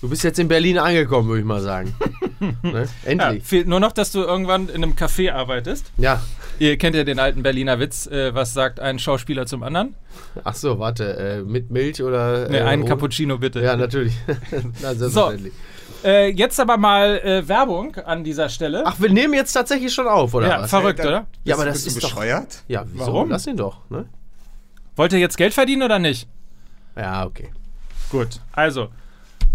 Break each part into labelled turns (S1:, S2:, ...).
S1: Du bist jetzt in Berlin angekommen, würde ich mal sagen. ne?
S2: Ja,
S1: Endlich.
S2: fehlt nur noch, dass du irgendwann in einem Café arbeitest.
S1: Ja.
S2: Ihr kennt ja den alten Berliner Witz, äh, was sagt ein Schauspieler zum anderen?
S1: Ach so, warte. Äh, mit Milch oder.
S2: Ne,
S1: äh,
S2: einen
S1: ohne?
S2: Cappuccino bitte.
S1: Ja, natürlich. Na, selbstverständlich.
S2: Äh, jetzt aber mal äh, Werbung an dieser Stelle.
S1: Ach, wir nehmen jetzt tatsächlich schon auf, oder
S2: ja,
S1: was?
S2: verrückt,
S3: Dann-
S2: oder?
S1: Ja, aber das ist doch.
S3: bescheuert?
S1: Ja, wieso?
S2: Warum?
S1: Lass ihn doch, ne?
S2: Wollt ihr jetzt Geld verdienen oder nicht?
S1: Ja, okay.
S2: Gut, also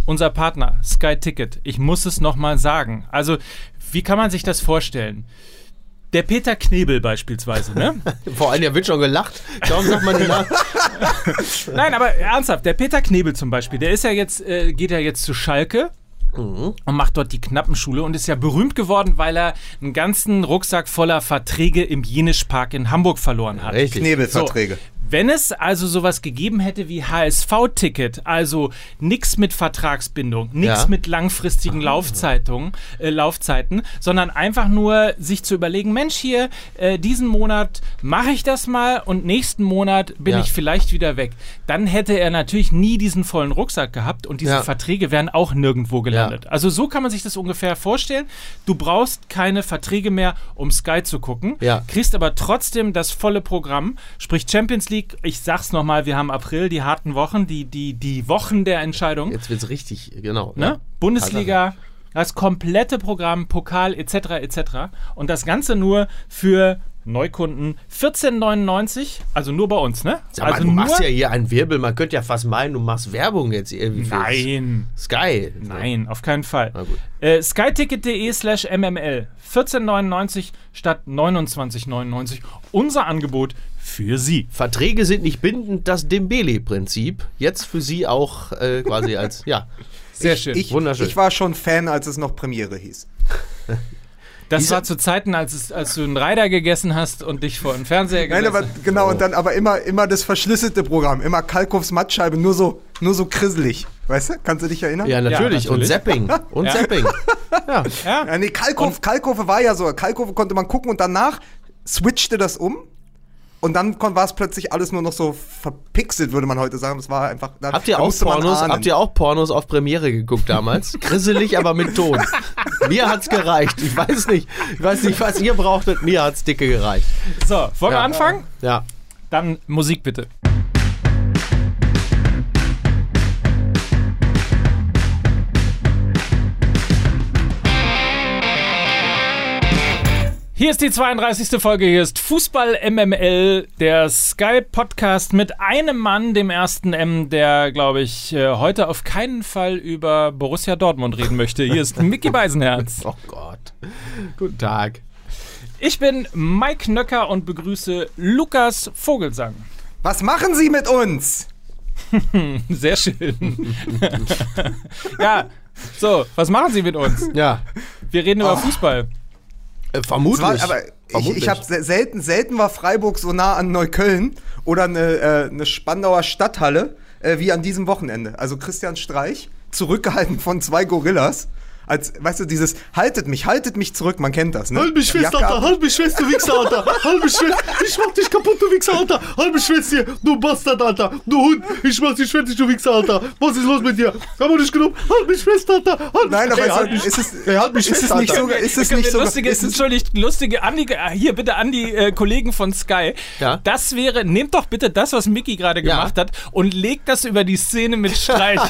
S2: unser Partner Sky Ticket. Ich muss es nochmal sagen. Also, wie kann man sich das vorstellen? Der Peter Knebel beispielsweise, ne?
S1: Vor allem, der wird schon gelacht. Kaum sagt man Namen.
S2: Nein, aber ernsthaft, der Peter Knebel zum Beispiel, der ist ja jetzt, äh, geht ja jetzt zu Schalke. Und macht dort die Knappenschule und ist ja berühmt geworden, weil er einen ganzen Rucksack voller Verträge im Jenischpark in Hamburg verloren hat.
S1: Richtig.
S3: Knebelverträge.
S2: Wenn es also sowas gegeben hätte wie HSV-Ticket, also nichts mit Vertragsbindung, nichts
S1: Ja.
S2: mit langfristigen Laufzeitungen, äh, Laufzeiten, sondern einfach nur sich zu überlegen, Mensch, hier, äh, diesen Monat mache ich das mal und nächsten Monat bin
S1: Ja.
S2: ich vielleicht wieder weg. Dann hätte er natürlich nie diesen vollen Rucksack gehabt und diese
S1: Ja.
S2: Verträge wären auch nirgendwo gelandet. Also so kann man sich das ungefähr vorstellen. Du brauchst keine Verträge mehr, um Sky zu gucken, kriegst aber trotzdem das volle Programm, sprich Champions League. Ich sag's nochmal, wir haben April, die harten Wochen, die, die, die Wochen der Entscheidung.
S1: Jetzt wird's richtig, genau.
S2: Ne?
S1: Ja.
S2: Bundesliga, das komplette Programm, Pokal etc. etc. Und das Ganze nur für Neukunden 14,99, also nur bei uns, ne?
S1: Sag mal,
S2: also
S1: du
S2: nur
S1: machst ja hier einen Wirbel. Man könnte ja fast meinen, du machst Werbung jetzt irgendwie
S2: Nein.
S1: Sky.
S2: Nein, auf keinen Fall. Äh, skyticket.de slash mml 14,99 statt 29,99. Unser Angebot für Sie.
S1: Verträge sind nicht bindend, das Dembele-Prinzip. Jetzt für Sie auch äh, quasi als, ja.
S2: Sehr schön.
S3: Ich,
S1: Wunderschön.
S3: ich war schon Fan, als es noch Premiere hieß.
S2: das war zu Zeiten, als, es, als du einen Reiter gegessen hast und dich vor den Fernseher
S3: Nein, aber
S2: hast.
S3: genau, und dann aber immer, immer das verschlüsselte Programm. Immer Kalkows Mattscheibe, nur so, nur so krisselig. Weißt du? Kannst du dich erinnern?
S1: Ja, natürlich. Und
S2: natürlich.
S1: Zapping. Und
S2: Ja.
S1: Zapping. Ja.
S2: Ja?
S3: Ja, nee, Kalkow, Kalkofe war ja so. Kalkofe konnte man gucken und danach switchte das um. Und dann war es plötzlich alles nur noch so verpixelt, würde man heute sagen. Das war einfach. Da,
S1: Habt ihr
S3: da
S1: auch Pornos? Habt ihr auch Pornos auf Premiere geguckt damals? Grisselig, aber mit Ton. Mir hat's gereicht. Ich weiß nicht, ich weiß nicht, was ihr brauchtet. Mir hat's dicke gereicht.
S2: So, wollen wir
S1: Ja.
S2: anfangen?
S1: Ja.
S2: Dann Musik bitte. Hier ist die 32. Folge, hier ist Fußball MML, der Sky Podcast mit einem Mann, dem ersten M, der, glaube ich, äh, heute auf keinen Fall über Borussia Dortmund reden möchte. Hier ist Mickey Beisenherz.
S1: Oh Gott. Guten Tag.
S2: Ich bin Mike Nöcker und begrüße Lukas Vogelsang.
S3: Was machen Sie mit uns?
S2: Sehr schön. ja, so, was machen Sie mit uns?
S1: Ja.
S2: Wir reden über Fußball.
S1: Äh, vermutlich.
S3: war, aber ich,
S1: vermutlich.
S3: ich habe selten, selten war Freiburg so nah an Neukölln oder eine, äh, eine Spandauer Stadthalle äh, wie an diesem Wochenende. Also Christian Streich, zurückgehalten von zwei Gorillas. Als, weißt du, dieses haltet mich, haltet mich zurück, man kennt das, ne?
S1: Halt mich fest, Alter! Halt mich fest, du Wichser, Alter! Halt mich fest! Ich mach dich kaputt, du Wichser, Alter! Halt mich fest hier, du Bastard, Alter! Du Hund! Ich mach dich fertig, du Wichser, Alter! Was ist los mit dir? Haben wir dich genommen? Halt mich fest, Alter! Halt
S3: Nein, aber
S1: Ey,
S3: es,
S1: halt mich,
S3: ist es,
S1: ey, halt mich
S3: ist
S1: fest,
S3: es nicht sogar, ist es nicht
S2: wir
S3: sogar,
S2: lustige,
S3: ist es,
S2: entschuldigt, lustige Andi, äh, hier bitte an die äh, Kollegen von Sky.
S1: Ja?
S2: Das wäre, nehmt doch bitte das, was Mickey gerade
S1: Ja.
S2: gemacht hat und legt das über die Szene mit Streich.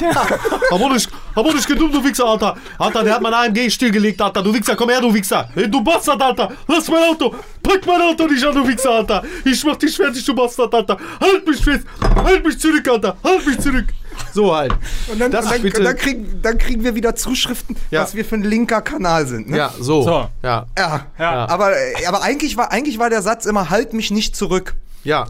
S1: Nicht, aber nicht gedumm, du Wichser, Alter! Alter, der hat mein AMG stillgelegt, Alter! Du Wichser, komm her, du Wichser! Ey, du Bastard, Alter! Lass mein Auto! Pack mein Auto nicht an, du Wichser, Alter! Ich mach dich fertig, du Bastard, Alter! Halt mich fest! Halt mich zurück, Alter! Halt mich zurück! So halt.
S3: und dann,
S1: das
S3: und dann, und dann, kriegen, dann kriegen wir wieder Zuschriften,
S1: Ja.
S3: was wir für ein linker Kanal sind. Ne?
S1: Ja, so.
S2: So.
S1: Ja.
S3: Ja.
S2: Ja.
S3: Aber, äh, aber eigentlich, war, eigentlich war der Satz immer, halt mich nicht zurück.
S1: Ja.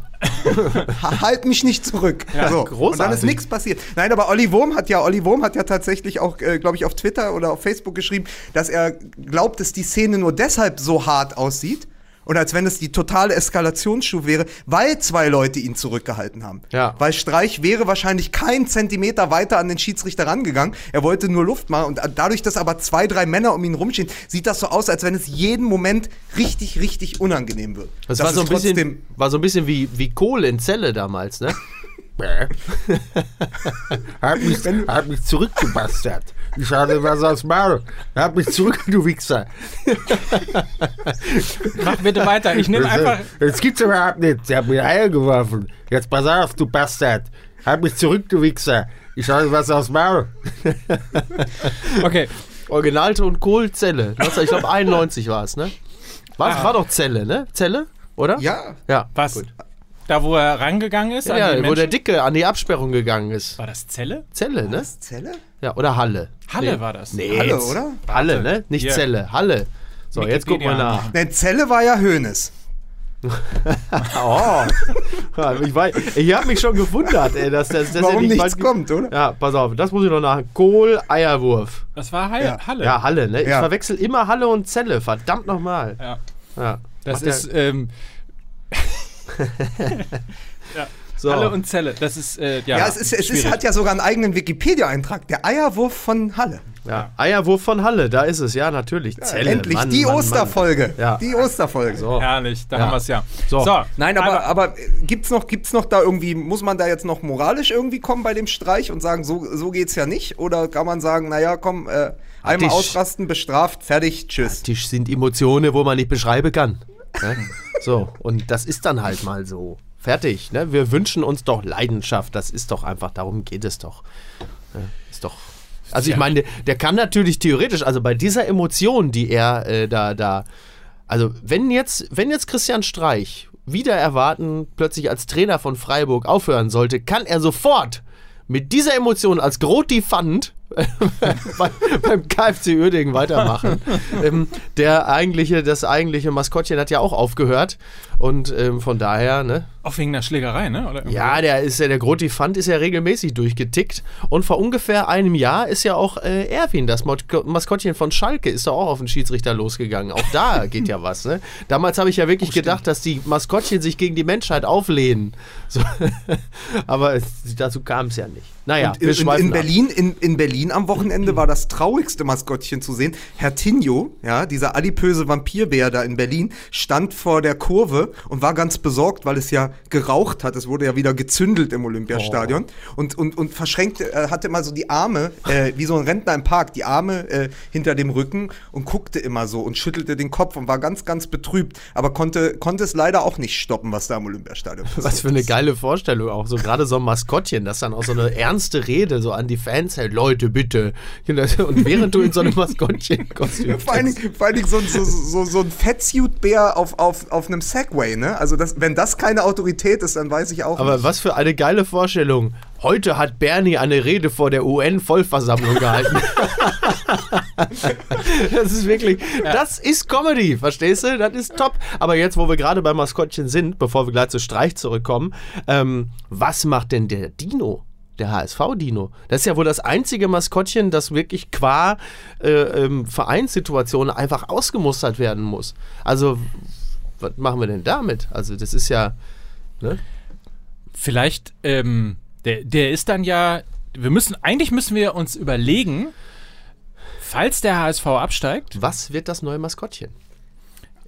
S3: Ha- halt mich nicht zurück. so. Und dann
S1: großartig.
S3: ist nichts passiert. Nein, aber Olli Wurm hat ja, Olli Wurm hat ja tatsächlich auch, äh, glaube ich, auf Twitter oder auf Facebook geschrieben, dass er glaubt, dass die Szene nur deshalb so hart aussieht. Und als wenn es die totale Eskalationsstufe wäre, weil zwei Leute ihn zurückgehalten haben.
S1: Ja.
S3: Weil Streich wäre wahrscheinlich keinen Zentimeter weiter an den Schiedsrichter rangegangen. Er wollte nur Luft machen. Und dadurch, dass aber zwei, drei Männer um ihn rumstehen, sieht das so aus, als wenn es jeden Moment richtig, richtig unangenehm wird.
S1: Das,
S3: Dass
S1: war so ein bisschen, war so ein bisschen wie, wie Kohl in Zelle damals, ne?
S4: Bäh. hab, mich, hab mich zurückgebastert. Ich hatte was aus Maul. Hab mich zurück, du Wichser.
S2: Mach bitte weiter. Ich nehme einfach.
S4: Das gibt's überhaupt nicht. Sie haben mir Eier geworfen. Jetzt pass auf, du Bastard. Hab mich zurück, du Wichser. Ich hatte was aus Maul.
S2: Okay.
S1: Originalton Kohlzelle. 19, Ich glaube 91 war es, ne? War, war doch Zelle, ne? Zelle? Oder?
S3: Ja,
S1: Ja.
S2: Was? Da, wo er rangegangen ist? an
S1: Ja, wo
S2: Menschen?
S1: der Dicke an die Absperrung gegangen ist.
S2: War das Zelle?
S1: Zelle, ne?
S3: Zelle?
S1: Ja, oder Halle.
S2: Halle
S1: Nee.
S2: war das.
S1: Nee,
S3: Halle,
S1: jetzt-
S3: oder?
S1: Halle, ne? Nicht
S2: Hier.
S1: Zelle, Halle. So, jetzt gucken wir
S2: Wikipedia
S1: nach.
S3: Ne, Zelle war ja Hönes.
S1: Oh. Ich weiß, ich habe mich schon gewundert, ey, dass das, dass
S3: Warum
S1: nicht
S3: nichts
S1: mal-
S3: kommt, oder?
S1: Ja, pass auf, das muss ich noch nach. Kohl, Eierwurf.
S2: Das war Halle.
S3: Ja.
S2: Halle.
S1: Ja, Halle, ne? Ich
S3: Ja.
S1: verwechsel immer Halle und Zelle, verdammt nochmal.
S2: Ja.
S1: Ja.
S2: Das
S1: Macht
S2: ist
S1: der-
S2: ähm,
S1: so.
S2: Halle und Zelle. Das ist, äh, ja,
S3: Ja, es, ist, es ist, hat ja sogar einen eigenen Wikipedia-Eintrag. Der Eierwurf von Halle.
S1: ja. Eierwurf von Halle, da ist es, ja, natürlich. Zelle.
S3: Endlich
S1: Mann,
S3: die
S1: Mann, Mann.
S3: Osterfolge.
S1: Ja.
S3: Die Osterfolge.
S1: So.
S2: Herrlich, da
S1: Ja.
S2: haben wir es ja.
S1: So.
S3: Nein, aber, aber, gibt's noch, gibt's noch da irgendwie, muss man da jetzt noch moralisch irgendwie kommen bei dem Streich und sagen, so, so geht's ja nicht? Oder kann man sagen, naja, komm, äh, einmal
S1: Tisch.
S3: ausrasten, bestraft, fertig, tschüss.
S1: Tisch sind Emotionen, wo man nicht beschreiben kann. So, und das ist dann halt mal so. Fertig, ne? Wir wünschen uns doch Leidenschaft. Das ist doch einfach, darum geht es doch. Ist doch. Also ich meine, der, kann natürlich theoretisch, also bei dieser Emotion, die er äh, da, da, also wenn jetzt, wenn jetzt Christian Streich wieder erwarten, plötzlich als Trainer von Freiburg aufhören sollte, kann er sofort mit dieser Emotion als Grotifant bei, beim KFC Uerdingen weitermachen. ähm, der eigentliche, das eigentliche Maskottchen hat ja auch aufgehört und ähm, von daher, ne?
S2: Auch wegen der Schlägerei, ne?
S1: Ja, der ist ja, der Grotifant ist ja regelmäßig durchgetickt und vor ungefähr einem Jahr ist ja auch äh, Erwin, das Maskottchen von Schalke, ist da auch auf den Schiedsrichter losgegangen. Auch da geht ja was, ne? Damals habe ich ja wirklich gedacht, dass die Maskottchen sich gegen die Menschheit auflehnen. So. Aber es, dazu kam es ja nicht. Naja,
S3: Und
S1: wir
S3: in, in,
S1: schweifen
S3: in,
S1: ab.
S3: Berlin, in, in Berlin am Wochenende war das traurigste Maskottchen zu sehen. Herr Tinio, ja, dieser adipöse Vampirbär da in Berlin, stand vor der Kurve und war ganz besorgt, weil es ja geraucht hat. Es wurde ja wieder gezündelt im Olympiastadion. Und, und, und verschränkte, äh, hatte immer so die Arme, äh, wie so ein Rentner im Park, die Arme äh, hinter dem Rücken und guckte immer so und schüttelte den Kopf und war ganz, ganz betrübt. Aber konnte, konnte es leider auch nicht stoppen, was da im Olympiastadion passiert
S1: Was für eine geile Vorstellung auch. So gerade so ein Maskottchen, das dann auch so eine ernste Rede so an die Fans hält. Leute, bitte. Und während du in so einem Maskottchen-Kostüm
S3: Vor allen Dingen, vor allen Dingen so, ein- so, so, so ein Fettsuit-Bär auf, auf, auf einem Segway, ne? Also das, wenn das keine Autorität ist, dann weiß ich auch
S1: Aber
S3: nicht.
S1: was für eine geile Vorstellung. Heute hat Bernie eine Rede vor der UN-Vollversammlung gehalten. das ist wirklich, das ist Comedy, verstehst du? Das ist top. Aber jetzt, wo wir gerade beim Maskottchen sind, bevor wir gleich zu Streich zurückkommen, ähm, was macht denn der Dino? Der HSV-Dino. Das ist ja wohl das einzige Maskottchen, das wirklich qua äh, ähm, Vereinssituation einfach ausgemustert werden muss. Also, was machen wir denn damit? Also, das ist ja. Ne?
S2: Vielleicht, ähm, der, der ist dann ja, wir müssen, eigentlich müssen wir uns überlegen, falls der HSV absteigt,
S1: Was wird das neue Maskottchen?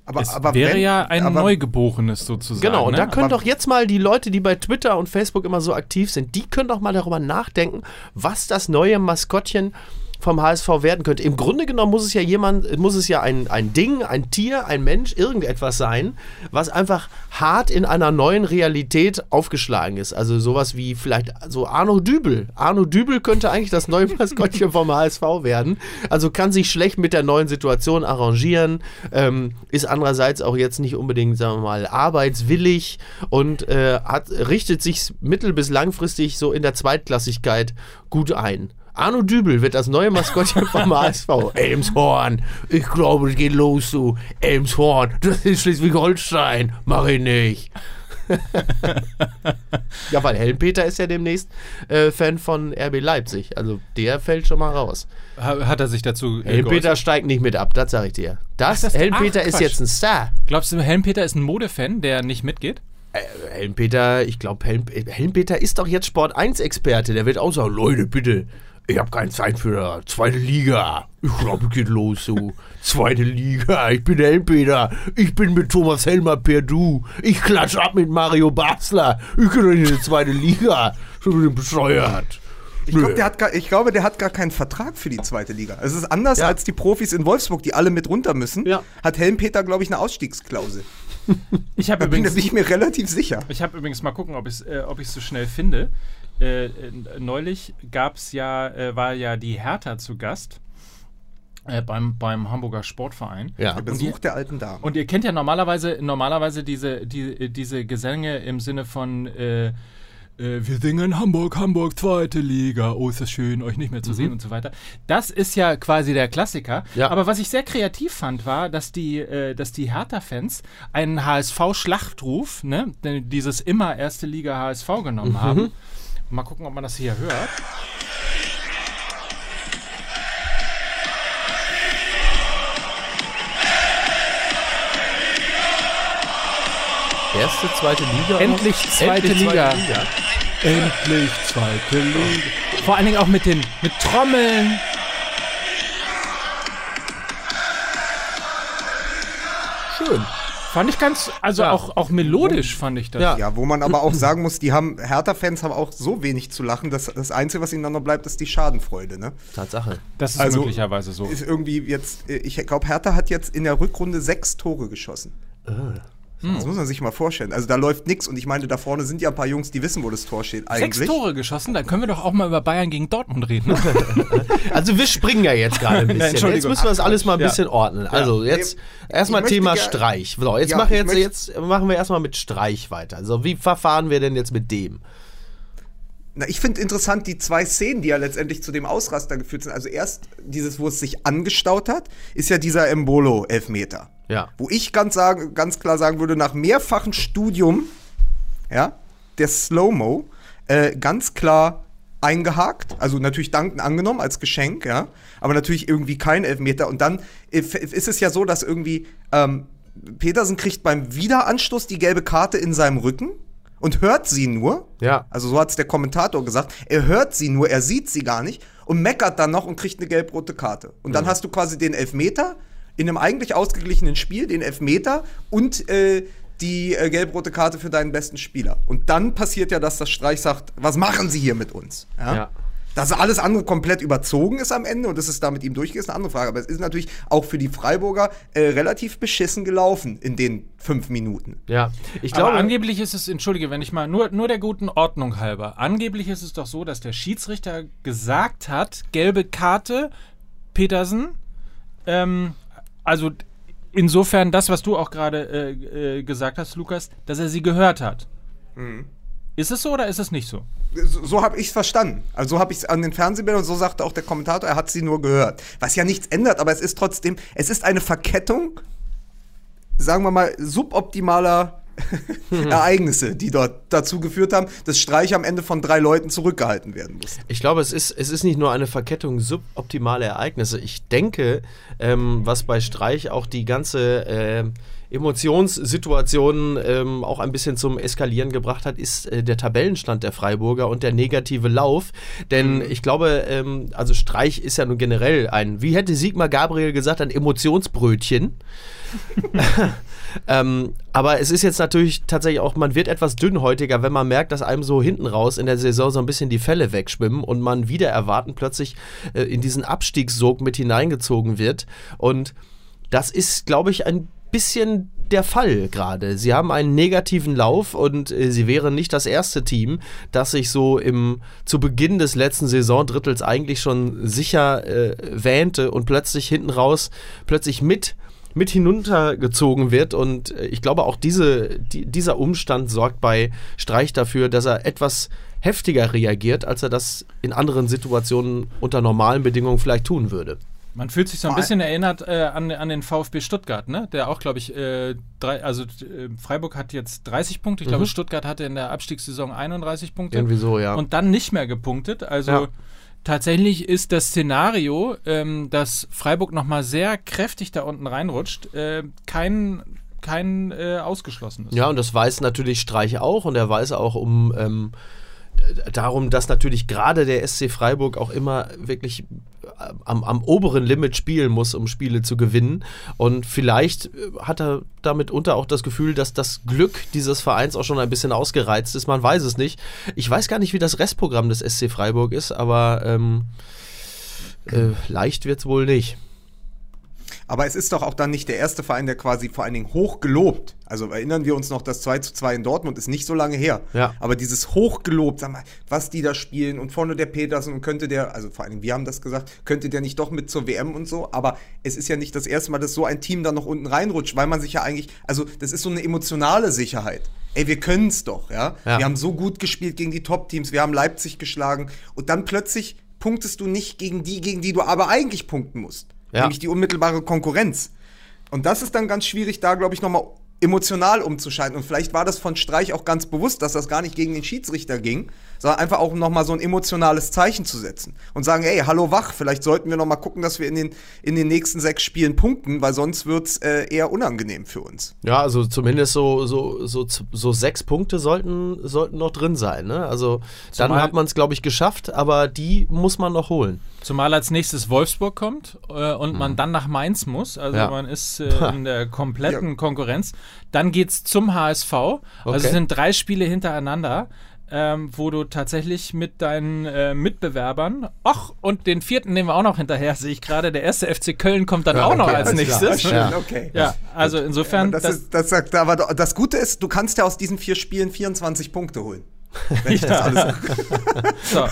S3: Aber,
S2: es
S3: aber
S2: wäre
S3: wenn-
S2: ja ein
S3: aber,
S2: Neugeborenes sozusagen.
S1: Genau, und
S2: ne?
S1: da können
S3: Aber-
S1: doch jetzt mal die Leute, die bei Twitter und Facebook immer so aktiv sind, die können doch mal darüber nachdenken, was das neue Maskottchen vom HSV werden könnte. Im Grunde genommen muss es ja jemand, muss es ja ein, ein Ding, ein Tier, ein Mensch, irgendetwas sein, was einfach hart in einer neuen Realität aufgeschlagen ist. Also sowas wie vielleicht so Arno Dübel. Arno Dübel könnte eigentlich das neue Maskottchen vom HSV werden. Also kann sich schlecht mit der neuen Situation arrangieren, ähm, ist andererseits auch jetzt nicht unbedingt, sagen wir mal, arbeitswillig und äh, hat, richtet sich mittel- bis langfristig so in der Zweitklassigkeit gut ein. Arno Dübel wird das neue Maskottchen vom HSV. Elmshorn. Ich glaube, es geht los, du. Elmshorn. Das ist Schleswig-Holstein. Mach ich nicht. ja, weil Helmpeter ist ja demnächst äh, Fan von RB Leipzig. Also der fällt schon mal raus.
S2: Ha- Hat er sich dazu äh,
S1: Helmpeter steigt nicht mit ab, das sage ich dir. Das,
S2: Ach, das-
S1: Helmpeter
S2: ach,
S1: ist jetzt ein Star.
S2: Glaubst du, Helmpeter ist ein Modefan, der nicht mitgeht?
S1: Äh, Helmpeter, ich glaube, Helm, Helmpeter ist doch jetzt Sport 1-Experte. Der wird auch sagen, Leute, bitte. Ich habe keine Zeit für zweite Liga. Ich glaube, es geht los so. Zweite Liga. Ich bin Helmpeter. Ich bin mit Thomas Helmer per Du. Ich klatsch ab mit Mario Basler. Ich gehe in die zweite Liga. Schon wieder bescheuert.
S3: Ich, glaub, der hat gar, ich glaube, der hat gar keinen Vertrag für die zweite Liga. Es ist anders
S1: Ja.
S3: als die Profis in Wolfsburg, die alle mit runter müssen.
S1: Ja.
S3: Hat Helmpeter, glaube ich, eine Ausstiegsklausel.
S2: Ich habe
S3: Da bin, da
S2: übrigens,
S3: bin ich mir relativ sicher.
S2: ich habe übrigens mal gucken, ob ich es äh, ob so schnell finde. Äh, äh, neulich gab's ja, äh, war ja die Hertha zu Gast äh, beim, beim Hamburger Sportverein.
S1: Ja.
S3: Der Besuch der alten Dame.
S2: Und ihr kennt ja normalerweise, normalerweise diese, die, diese Gesänge im Sinne von äh, äh, wir singen Hamburg, Hamburg, zweite Liga, oh, ist das schön, euch nicht mehr zu sehen und so weiter. Das ist ja quasi der Klassiker.
S1: Ja.
S2: Aber was ich sehr kreativ fand, war, dass die, äh, dass die Hertha-Fans einen HSV-Schlachtruf, ne, denn dieses immer erste Liga HSV genommen haben. Mal gucken, ob man das hier hört.
S1: Erste, zweite Liga.
S2: Endlich zweite
S1: Endlich
S2: Liga. Endlich zweite Liga. Vor allen Dingen auch mit den mit Trommeln. Fand ich ganz, also
S1: Ja.
S2: auch, auch melodisch fand ich das.
S1: Ja.
S3: Ja, wo man aber auch sagen muss, die haben, Hertha-Fans haben auch so wenig zu lachen, dass das Einzige, was ihnen dann noch bleibt, ist die Schadenfreude, ne?
S1: Tatsache.
S2: Das ist
S3: Also-
S2: möglicherweise so.
S3: Ist irgendwie jetzt, äh, ich glaube, Hertha hat jetzt in der Rückrunde sechs Tore geschossen. Das muss man sich mal vorstellen. Also da läuft nichts und ich meine, da vorne sind ja ein paar Jungs, die wissen, wo das Tor steht eigentlich.
S2: Sechs Tore geschossen, dann können wir doch auch mal über Bayern gegen Dortmund reden.
S1: Also wir springen ja jetzt gerade ein bisschen. jetzt müssen wir das alles mal ein
S2: Ja.
S1: bisschen ordnen. Also jetzt erstmal Thema Streich. So, jetzt,
S3: Ja,
S1: machen,
S3: ich
S1: jetzt, jetzt machen wir erstmal mit Streich weiter. Also wie verfahren wir denn jetzt mit dem?
S3: Na, ich finde interessant die zwei Szenen, die ja letztendlich zu dem Ausraster geführt sind. Also erst dieses, wo es sich angestaut hat, ist ja dieser Embolo-Elfmeter.
S1: Ja.
S3: Wo ich ganz, sagen, ganz klar sagen würde, nach mehrfachem Studium ja, der Slow-Mo äh, ganz klar eingehakt, also natürlich dankend angenommen als Geschenk, ja, aber natürlich irgendwie kein Elfmeter. Und dann äh, ist es ja so, dass irgendwie ähm, Petersen kriegt beim Wiederanstoß die gelbe Karte in seinem Rücken und hört sie nur.
S1: Ja.
S3: Also so hat es der Kommentator gesagt. Er hört sie nur, er sieht sie gar nicht und meckert dann noch und kriegt eine gelb-rote Karte. Und dann hast du quasi den Elfmeter in einem eigentlich ausgeglichenen Spiel, den Elfmeter und äh, die äh, gelb-rote Karte für deinen besten Spieler. Und dann passiert ja, dass das Streich sagt, was machen sie hier mit uns?
S1: Ja.
S3: Dass alles andere komplett überzogen ist am Ende und dass es da mit ihm durchgeht, ist eine andere Frage. Aber es ist natürlich auch für die Freiburger äh, relativ beschissen gelaufen in den fünf Minuten.
S1: Ja. Ich
S2: Aber
S1: glaube,
S2: angeblich ist es, entschuldige, wenn ich mal, nur, nur der guten Ordnung halber, angeblich ist es doch so, dass der Schiedsrichter gesagt hat, gelbe Karte, Petersen, ähm, also insofern das, was du auch gerade äh, äh, gesagt hast, Lukas, dass er sie gehört hat. Ist es so oder ist es nicht so?
S3: So, so habe ich es verstanden. Also so habe ich es an den Fernsehbildern und so sagte auch der Kommentator, er hat sie nur gehört. Was ja nichts ändert, aber es ist trotzdem, es ist eine Verkettung, sagen wir mal, suboptimaler Ereignisse, die dort dazu geführt haben, dass Streich am Ende von drei Leuten zurückgehalten werden muss.
S1: Ich glaube, es ist, es ist nicht nur eine Verkettung suboptimaler Ereignisse. Ich denke, ähm, was bei Streich auch die ganze äh, Emotionssituation ähm, auch ein bisschen zum Eskalieren gebracht hat, ist äh, der Tabellenstand der Freiburger und der negative Lauf. Denn ich glaube, ähm, also Streich ist ja nun generell ein, wie hätte Sigmar Gabriel gesagt, ein Emotionsbrötchen. Ähm, aber es ist jetzt natürlich tatsächlich auch, man wird etwas dünnhäutiger, wenn man merkt, dass einem so hinten raus in der Saison so ein bisschen die Fälle wegschwimmen und man wieder erwarten plötzlich äh, in diesen Abstiegssog mit hineingezogen wird. Und das ist, glaube ich, ein bisschen der Fall gerade. Sie haben einen negativen Lauf und äh, sie wären nicht das erste Team, das sich so im zu Beginn des letzten Saisondrittels eigentlich schon sicher äh, wähnte und plötzlich hinten raus plötzlich mit mit hinuntergezogen wird und äh, ich glaube auch diese, die, dieser Umstand sorgt bei Streich dafür, dass er etwas heftiger reagiert, als er das in anderen Situationen unter normalen Bedingungen vielleicht tun würde.
S2: Man fühlt sich so ein bisschen erinnert äh, an, an den VfB Stuttgart, ne? Der auch, glaube ich, äh, drei, also äh, Freiburg hat jetzt 30 Punkte. Ich glaube, Stuttgart hatte in der Abstiegssaison 31 Punkte.
S1: Irgendwie so, ja.
S2: Und dann nicht mehr gepunktet. Also
S1: Ja.
S2: tatsächlich ist das Szenario, ähm, dass Freiburg nochmal sehr kräftig da unten reinrutscht, äh, kein, kein äh, ausgeschlossenes.
S1: Ja, und das weiß natürlich Streich auch und er weiß auch um ähm, darum, dass natürlich gerade der SC Freiburg auch immer wirklich äh, am, am oberen Limit spielen muss, um Spiele zu gewinnen. Und vielleicht äh, hat er damit unter auch das Gefühl, dass das Glück dieses Vereins auch schon ein bisschen ausgereizt ist. Man weiß es nicht. Ich weiß gar nicht, wie das Restprogramm des SC Freiburg ist, aber ähm, äh, leicht wird es wohl nicht.
S3: Aber es ist doch auch dann nicht der erste Verein, der quasi vor allen Dingen hoch gelobt. Also erinnern wir uns noch, das 2 zu 2 in Dortmund ist nicht so lange her.
S1: Ja.
S3: Aber dieses hochgelobt, sag mal, was die da spielen und vorne der Petersen und könnte der, also vor allen Dingen wir haben das gesagt, könnte der nicht doch mit zur WM und so. Aber es ist ja nicht das erste Mal, dass so ein Team da noch unten reinrutscht, weil man sich ja eigentlich, also das ist so eine emotionale Sicherheit. Ey, wir können es doch, ja?
S1: Ja.
S3: Wir haben so gut gespielt gegen die Top-Teams, wir haben Leipzig geschlagen und dann plötzlich punktest du nicht gegen die, gegen die du aber eigentlich punkten musst.
S1: Ja.
S3: Nämlich die unmittelbare Konkurrenz. Und das ist dann ganz schwierig, da, glaube ich, nochmal emotional umzuschalten. Und vielleicht war das von Streich auch ganz bewusst, dass das gar nicht gegen den Schiedsrichter ging, sondern einfach auch nochmal so ein emotionales Zeichen zu setzen. Und sagen, ey, hallo wach, vielleicht sollten wir nochmal gucken, dass wir in den, in den nächsten sechs Spielen punkten, weil sonst wird's äh, eher unangenehm für uns.
S1: Ja, also zumindest so, so, so, so sechs Punkte sollten, sollten noch drin sein. Ne? Also dann
S2: Zumal-
S1: hat man es, glaube ich, geschafft, aber die muss man noch holen.
S2: Zumal als nächstes Wolfsburg kommt äh, und man dann nach Mainz muss. Also
S1: Ja.
S2: man ist äh, in der kompletten Konkurrenz. Dann geht's zum HSV. Also
S1: Okay.
S2: es sind drei Spiele hintereinander. Ähm, wo du tatsächlich mit deinen äh, Mitbewerbern, ach, und den vierten nehmen wir auch noch hinterher, sehe ich gerade, der erste FC Köln kommt dann auch noch als
S3: klar.
S2: nächstes.
S3: Schön,
S1: Ja.
S3: okay.
S2: Ja, also insofern,
S3: Das,
S2: das,
S3: ist, das sagt, aber das Gute ist, du kannst ja aus diesen vier Spielen 24 Punkte holen. Wenn ich das alles,
S2: so.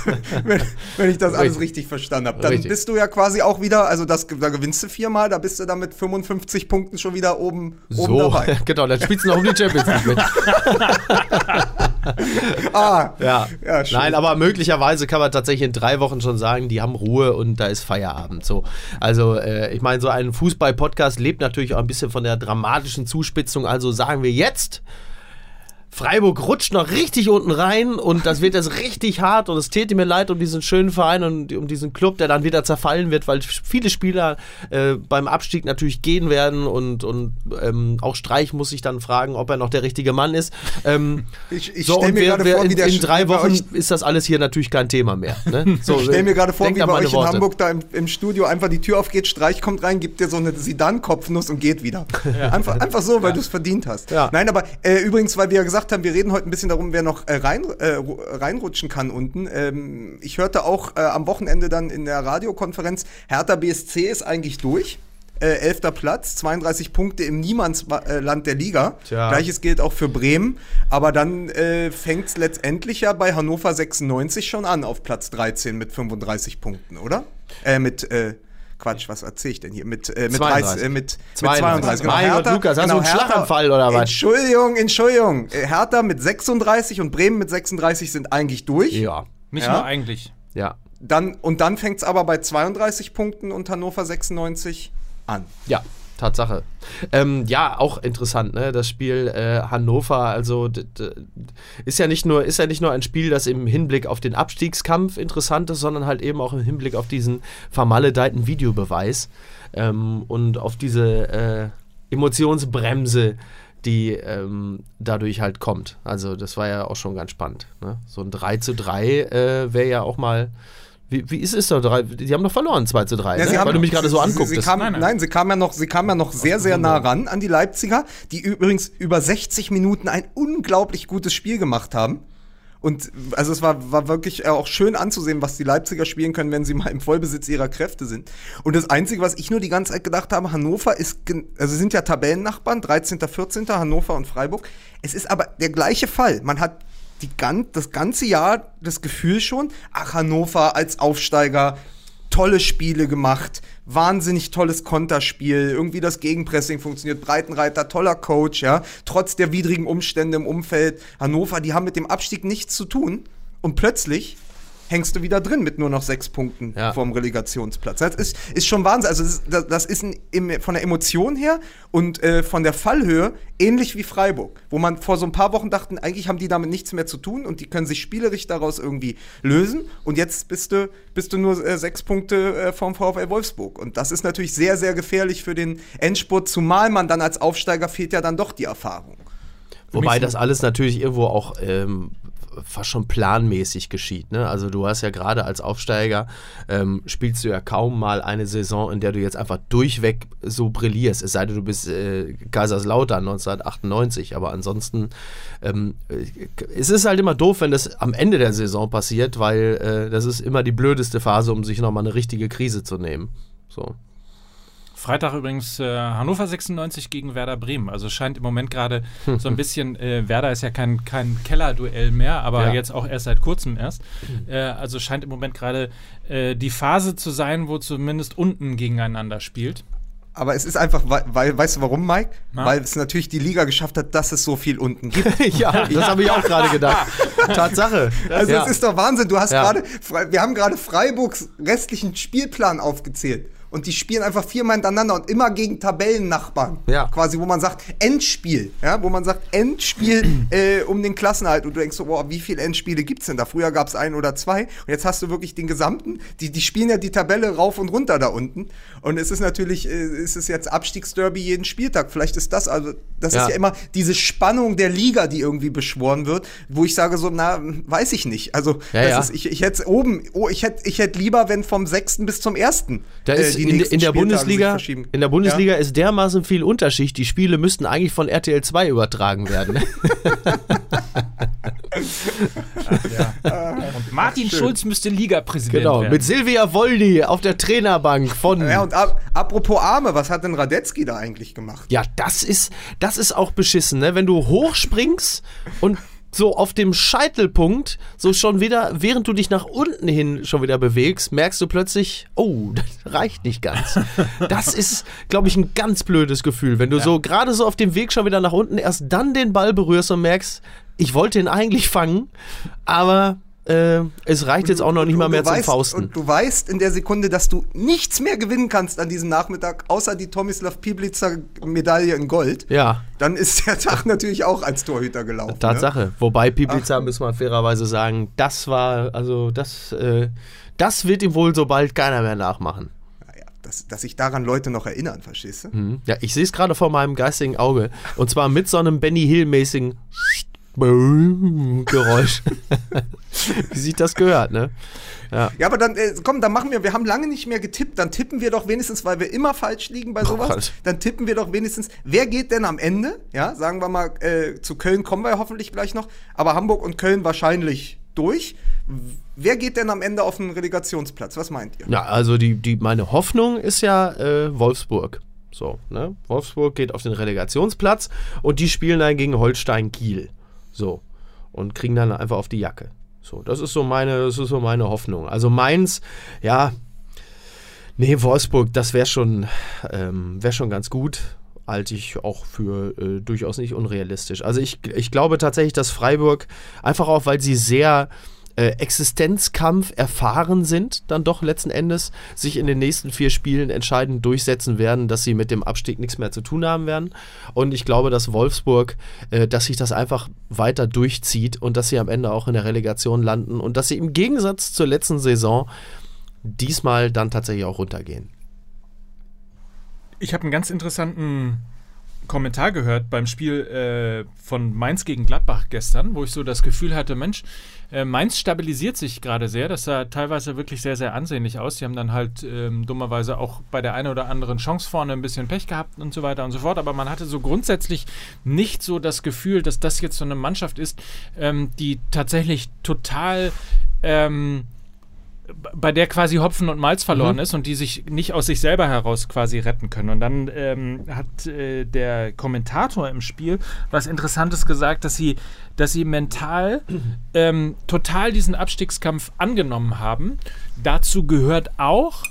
S3: wenn, wenn ich das alles
S1: Richtig.
S3: richtig verstanden habe. Dann
S1: Richtig.
S3: bist du ja quasi auch wieder, also das, da gewinnst du viermal, da bist du dann mit 55 Punkten schon wieder oben, oben
S1: So,
S3: dabei.
S1: genau, dann spielst du noch um die Champions League mit.
S3: Ah,
S1: Ja.
S3: Ja, schön.
S1: Nein, aber möglicherweise kann man tatsächlich in drei Wochen schon sagen, die haben Ruhe und da ist Feierabend. So. Also, äh, ich meine, so ein Fußball-Podcast lebt natürlich auch ein bisschen von der dramatischen Zuspitzung. Also sagen wir jetzt. Freiburg rutscht noch richtig unten rein und das wird jetzt richtig hart und es täte mir leid um diesen schönen Verein und um diesen Club, der dann wieder zerfallen wird, weil viele Spieler äh, beim Abstieg natürlich gehen werden und, und ähm, auch Streich muss sich dann fragen, ob er noch der richtige Mann ist. Ähm,
S3: Ich, ich
S1: so,
S3: stell
S1: und
S3: mir gerade vor,
S1: in,
S3: wie der
S1: in drei Wochen
S3: euch-
S1: ist das alles hier natürlich kein Thema mehr. Ne? So,
S3: Ich stell mir gerade vor, wie bei euch in
S1: Worte.
S3: Hamburg da im, im Studio einfach die Tür aufgeht, Streich kommt rein, gibt dir so eine Sidan-Kopfnuss und geht wieder. Einfach, einfach so, weil du es verdient hast.
S1: Ja.
S3: Nein, aber äh, übrigens, weil wir ja gesagt haben, wir reden heute ein bisschen darum, wer noch äh, rein, äh, ru- reinrutschen kann unten. Ähm, ich hörte auch äh, am Wochenende dann in der Radiokonferenz, Hertha BSC ist eigentlich durch. Äh, elfter Platz, 32 Punkte im Niemandsland der Liga.
S1: Tja.
S3: Gleiches gilt auch für Bremen. Aber dann äh, fängt es letztendlich ja bei Hannover 96 schon an auf Platz 13 mit 35 Punkten, oder? Äh, mit, äh, Quatsch, was erzähle ich denn hier? Mit, äh, mit,
S1: 32.
S3: 30, äh, mit,
S1: 32.
S3: mit 32.
S1: Mein Gott, Lukas, hast du einen Schlaganfall oder was?
S3: Entschuldigung, Entschuldigung. Äh, Hertha mit 36 und Bremen mit 36 sind eigentlich durch.
S1: Ja,
S2: Nicht
S3: Ja?
S2: nur eigentlich.
S1: ja,
S3: Dann, und dann fängt es aber bei 32 Punkten und Hannover 96 an.
S1: ja. Tatsache. Ähm, ja, auch interessant, ne? Das Spiel äh, Hannover, also ist ja nicht nur ist ja nicht nur ein Spiel, das im Hinblick auf den Abstiegskampf interessant ist, sondern halt eben auch im Hinblick auf diesen vermaledeiten Videobeweis ähm, und auf diese äh, Emotionsbremse, die ähm, dadurch halt kommt. Also das war ja auch schon ganz spannend. Ne? So ein 3 zu 3 äh, wäre ja auch mal. Wie, wie ist es da? Drei- Die haben doch verloren, 2 zu 3,
S3: Ja,
S1: ne?
S3: haben-
S1: weil du mich gerade so anguckst.
S3: Sie, sie kam,
S2: Nein,
S3: nein,
S2: nein.
S3: sie kam ja noch, sie kam ja noch sehr, sehr nah ran an die Leipziger, die übrigens über 60 Minuten ein unglaublich gutes Spiel gemacht haben. Und also es war, war wirklich äh, auch schön anzusehen, was die Leipziger spielen können, wenn sie mal im Vollbesitz ihrer Kräfte sind. Und das Einzige, was ich nur die ganze Zeit gedacht habe, Hannover ist, also sie sind ja Tabellennachbarn, 13., 14., Hannover und Freiburg. Es ist aber der gleiche Fall. Man hat die, gan- das ganze Jahr das Gefühl schon, ach, Hannover als Aufsteiger, tolle Spiele gemacht, wahnsinnig tolles Konterspiel, irgendwie das Gegenpressing funktioniert, Breitenreiter, toller Coach, ja, trotz der widrigen Umstände im Umfeld. Hannover, die haben mit dem Abstieg nichts zu tun und plötzlich hängst du wieder drin mit nur noch sechs Punkten
S1: Ja.
S3: vorm Relegationsplatz. Das ist, ist schon Wahnsinn. Also das, ist- das, ist ein, von der Emotion her und äh, von der Fallhöhe ähnlich wie Freiburg, wo man vor so ein paar Wochen dachten, eigentlich haben die damit nichts mehr zu tun und die können sich spielerisch daraus irgendwie lösen. Und jetzt bist du, bist du nur äh, sechs Punkte äh, vom VfL Wolfsburg. Und das ist natürlich sehr, sehr gefährlich für den Endspurt, zumal man dann als Aufsteiger fehlt ja dann doch die Erfahrung.
S1: Wobei das alles natürlich irgendwo auch ähm, fast schon planmäßig geschieht. Ne? Also du hast ja gerade als Aufsteiger, ähm, spielst du ja kaum mal eine Saison, in der du jetzt einfach durchweg so brillierst. Es sei denn, du bist äh, Kaiserslautern 1998, aber ansonsten ähm, äh, es ist halt immer doof, wenn das am Ende der Saison passiert, weil äh, das ist immer die blödeste Phase, um sich nochmal eine richtige Krise zu nehmen. So.
S2: Freitag übrigens äh, Hannover 96 gegen Werder Bremen. Also scheint im Moment gerade so ein bisschen, äh, Werder ist ja kein, kein Kellerduell mehr, aber
S1: Ja.
S2: jetzt auch erst seit kurzem erst. Äh, also scheint im Moment gerade äh, die Phase zu sein, wo zumindest unten gegeneinander spielt.
S3: Aber es ist einfach, weil, weißt du warum, Mike?
S2: Na?
S3: Weil es natürlich die Liga geschafft hat, dass es so viel unten gibt.
S1: ja, das habe ich auch gerade gedacht. Tatsache.
S3: Also
S1: ja.
S3: es ist doch Wahnsinn. Du hast
S1: Ja.
S3: gerade, wir haben gerade Freiburgs restlichen Spielplan aufgezählt. Und die spielen einfach viermal hintereinander und immer gegen Tabellennachbarn.
S1: Ja.
S3: Quasi, wo man sagt, Endspiel. Ja, wo man sagt, Endspiel äh, um den Klassenhalt. Und du denkst so, boah, wie viele Endspiele gibt's denn da? Früher gab's ein oder zwei. Und jetzt hast du wirklich den gesamten, die, die spielen ja die Tabelle rauf und runter da unten. Und es ist natürlich, äh, es ist jetzt Abstiegsderby jeden Spieltag. Vielleicht ist das, also, das
S1: Ja.
S3: ist ja immer diese Spannung der Liga, die irgendwie beschworen wird, wo ich sage so, na, weiß ich nicht. Also,
S1: Ja, ja.
S3: Ist, ich, ich hätte oben, oh, ich hätte ich hätte lieber, wenn vom 6. bis zum 1.
S1: Da ist in, in der Bundesliga,
S3: verschieben.
S1: in der Bundesliga ist dermaßen viel Unterschicht. Die Spiele müssten eigentlich von RTL 2 übertragen werden.
S2: Und Martin Schulz müsste Ligapräsident
S1: genau.
S2: werden.
S1: Mit Silvia Woldi auf der Trainerbank von.
S3: Ja, und ab, apropos Arme, was hat denn Radetzky da eigentlich gemacht?
S1: Ja, das ist, das ist auch beschissen, ne? Wenn du hochspringst und so auf dem Scheitelpunkt, so schon wieder, während du dich nach unten hin schon wieder bewegst, merkst du plötzlich, oh, das reicht nicht ganz. Das ist, glaube ich, ein ganz blödes Gefühl, wenn du so gerade so auf dem Weg schon wieder nach unten erst dann den Ball berührst und merkst, ich wollte ihn eigentlich fangen, aber äh, es reicht jetzt auch noch nicht mal
S3: Und
S1: mehr
S3: du
S1: zum
S3: weißt,
S1: Fausten.
S3: Und du weißt in der Sekunde, dass du nichts mehr gewinnen kannst an diesem Nachmittag, außer die Tomislav Piblica Medaille in Gold.
S1: Ja,
S3: Dann ist der Tag natürlich auch als Torhüter gelaufen. Ne?
S1: Tatsache. Wobei Piplica, müssen wir fairerweise sagen, das war, also das, äh, das wird ihm wohl so bald keiner mehr nachmachen.
S3: Naja, dass, dass sich daran Leute noch erinnern, verstehst du?
S1: Mhm. Ja, ich sehe es gerade vor meinem geistigen Auge. Und zwar mit so einem Benny Hill-mäßigen Geräusch. Wie sich das gehört, ne?
S3: Ja, aber dann, äh, komm, dann machen wir, wir haben lange nicht mehr getippt, dann tippen wir doch wenigstens, weil wir immer falsch liegen bei sowas,
S1: Gott.
S3: dann tippen wir doch wenigstens, wer geht denn am Ende? Ja, sagen wir mal, äh, zu Köln kommen wir ja hoffentlich gleich noch, aber Hamburg und Köln wahrscheinlich durch. Wer geht denn am Ende auf den Relegationsplatz? Was meint ihr?
S1: Ja, also die, die, meine Hoffnung ist ja äh, Wolfsburg. So, ne? Wolfsburg geht auf den Relegationsplatz und die spielen dann gegen Holstein Kiel. So. Und kriegen dann einfach auf die Jacke. So, das ist so meine, das ist so meine Hoffnung. Also Mainz, ja, nee, Wolfsburg, das wäre schon, ähm, wär schon ganz gut. Halte ich auch für äh, durchaus nicht unrealistisch. Also ich, ich glaube tatsächlich, dass Freiburg, einfach auch, weil sie sehr äh, Existenzkampf erfahren sind, dann doch letzten Endes sich in den nächsten vier Spielen entscheidend durchsetzen werden, dass sie mit dem Abstieg nichts mehr zu tun haben werden. Und ich glaube, dass Wolfsburg, äh, dass sich das einfach weiter durchzieht und dass sie am Ende auch in der Relegation landen und dass sie im Gegensatz zur letzten Saison diesmal dann tatsächlich auch runtergehen.
S2: Ich habe einen ganz interessanten Kommentar gehört beim Spiel äh, von Mainz gegen Gladbach gestern, wo ich so das Gefühl hatte, Mensch, äh, Mainz stabilisiert sich gerade sehr. Das sah teilweise wirklich sehr, sehr ansehnlich aus. Die haben dann halt ähm, dummerweise auch bei der einen oder anderen Chance vorne ein bisschen Pech gehabt und so weiter und so fort. Aber man hatte so grundsätzlich nicht so das Gefühl, dass das jetzt so eine Mannschaft ist, ähm, die tatsächlich total ähm, bei der quasi Hopfen und Malz verloren ist und die sich nicht aus sich selber heraus quasi retten können. Und dann ähm, hat äh, der Kommentator im Spiel was Interessantes gesagt, dass sie, dass sie mental ähm, total diesen Abstiegskampf angenommen haben. Dazu gehört auch,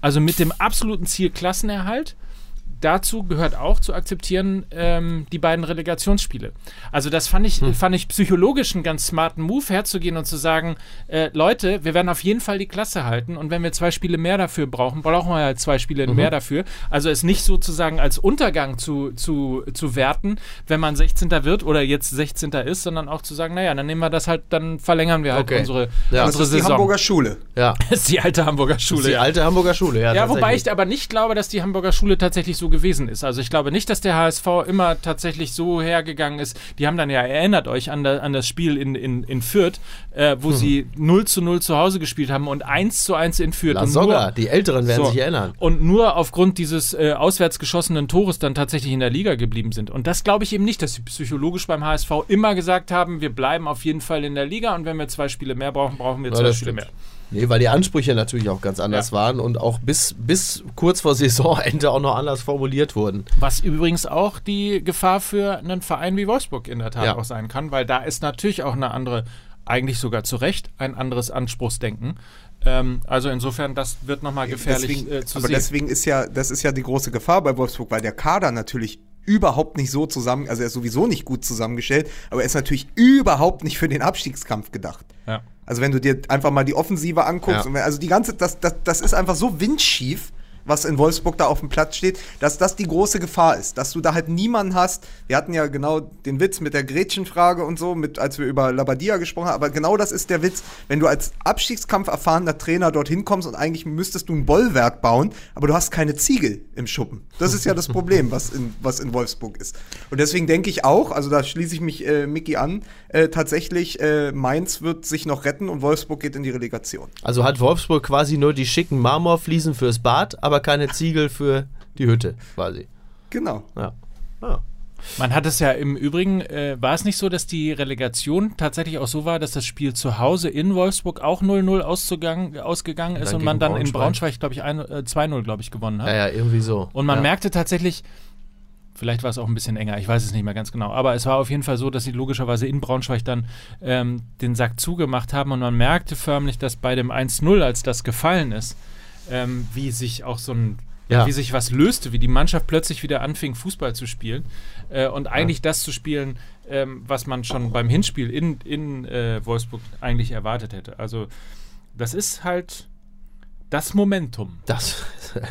S2: also mit dem absoluten Ziel Klassenerhalt, dazu gehört auch zu akzeptieren ähm, die beiden Relegationsspiele. Also das fand ich, fand ich psychologisch einen ganz smarten Move, herzugehen und zu sagen, äh, Leute, wir werden auf jeden Fall die Klasse halten und wenn wir zwei Spiele mehr dafür brauchen, brauchen wir halt zwei Spiele mehr dafür. Also es nicht sozusagen als Untergang zu, zu, zu werten, wenn man 16. wird oder jetzt 16. ist, sondern auch zu sagen, naja, dann nehmen wir das halt, dann verlängern wir halt
S1: Okay.
S2: unsere,
S1: Ja.
S3: Das
S2: unsere
S3: ist die
S2: Saison.
S3: Hamburger Schule.
S1: Ja.
S2: das ist die alte Hamburger
S1: Das
S2: Schule.
S1: ist die alte Hamburger Schule, ja.
S2: Ja, wobei ich aber nicht glaube, dass die Hamburger Schule tatsächlich so gewesen ist. Also ich glaube nicht, dass der HSV immer tatsächlich so hergegangen ist. Die haben dann ja, erinnert euch an, da, an das Spiel in, in, in Fürth, äh, wo sie 0 zu 0 zu Hause gespielt haben und 1 zu 1 in Fürth.
S1: La
S2: Und
S1: Soga,
S2: nur-
S1: die Älteren werden
S2: So.
S1: sich erinnern.
S2: Und nur aufgrund dieses äh, auswärts geschossenen Tores dann tatsächlich in der Liga geblieben sind. Und das glaube ich eben nicht, dass sie psychologisch beim HSV immer gesagt haben, wir bleiben auf jeden Fall in der Liga und wenn wir zwei Spiele mehr brauchen, brauchen wir
S1: Ja,
S2: zwei Spiele
S1: stimmt.
S2: mehr.
S1: Nee, weil die Ansprüche natürlich auch ganz anders
S2: Ja.
S1: waren und auch bis, bis kurz vor Saisonende auch noch anders formuliert wurden.
S2: Was übrigens auch die Gefahr für einen Verein wie Wolfsburg in der Tat
S1: Ja.
S2: auch sein kann, weil da ist natürlich auch eine andere, eigentlich sogar zu Recht, ein anderes Anspruchsdenken. Ähm, also insofern, das wird nochmal gefährlich
S3: deswegen,
S2: äh, zu
S3: aber
S2: sehen.
S3: deswegen ist ja, das ist ja die große Gefahr bei Wolfsburg, weil der Kader natürlich überhaupt nicht so zusammen, also er ist sowieso nicht gut zusammengestellt, aber er ist natürlich überhaupt nicht für den Abstiegskampf gedacht.
S2: Ja.
S3: Also wenn du dir einfach mal die Offensive anguckst,
S1: Ja.
S3: und wenn, also die ganze, das, das, das ist einfach so windschief, was in Wolfsburg da auf dem Platz steht, dass das die große Gefahr ist, dass du da halt niemanden hast. Wir hatten ja genau den Witz mit der Gretchenfrage und so, mit, als wir über Labadia gesprochen haben, aber genau das ist der Witz, wenn du als Abstiegskampf erfahrener Trainer dorthin kommst und eigentlich müsstest du ein Bollwerk bauen, aber du hast keine Ziegel im Schuppen. Das ist ja das Problem, was in, was in Wolfsburg ist. Und deswegen denke ich auch, also da schließe ich mich äh, Mickey an, äh, tatsächlich, äh, Mainz wird sich noch retten und Wolfsburg geht in die Relegation.
S1: Also hat Wolfsburg quasi nur die schicken Marmorfliesen fürs Bad, aber keine Ziegel für die Hütte quasi.
S3: Genau.
S1: Ja. ja.
S2: Man hat es ja im Übrigen, äh, war es nicht so, dass die Relegation tatsächlich auch so war, dass das Spiel zu Hause in Wolfsburg auch 0-0 auszugang- ausgegangen ist
S1: dann
S2: und man dann in
S1: Braunschweig.
S2: Braunschweig, glaube ich, ein- äh, 2-0, glaube ich, gewonnen hat.
S1: Ja, ja, irgendwie so.
S2: Und man
S1: ja.
S2: merkte tatsächlich, vielleicht war es auch ein bisschen enger, ich weiß es nicht mehr ganz genau, aber es war auf jeden Fall so, dass sie logischerweise in Braunschweig dann ähm, den Sack zugemacht haben und man merkte förmlich, dass bei dem 1-0, als das gefallen ist, ähm, wie sich auch so ein
S1: Ja.
S2: wie sich was löste, wie die Mannschaft plötzlich wieder anfing, Fußball zu spielen äh, und eigentlich das zu spielen, ähm, was man schon beim Hinspiel in, in äh, Wolfsburg eigentlich erwartet hätte. Also das ist halt das Momentum.
S1: Das.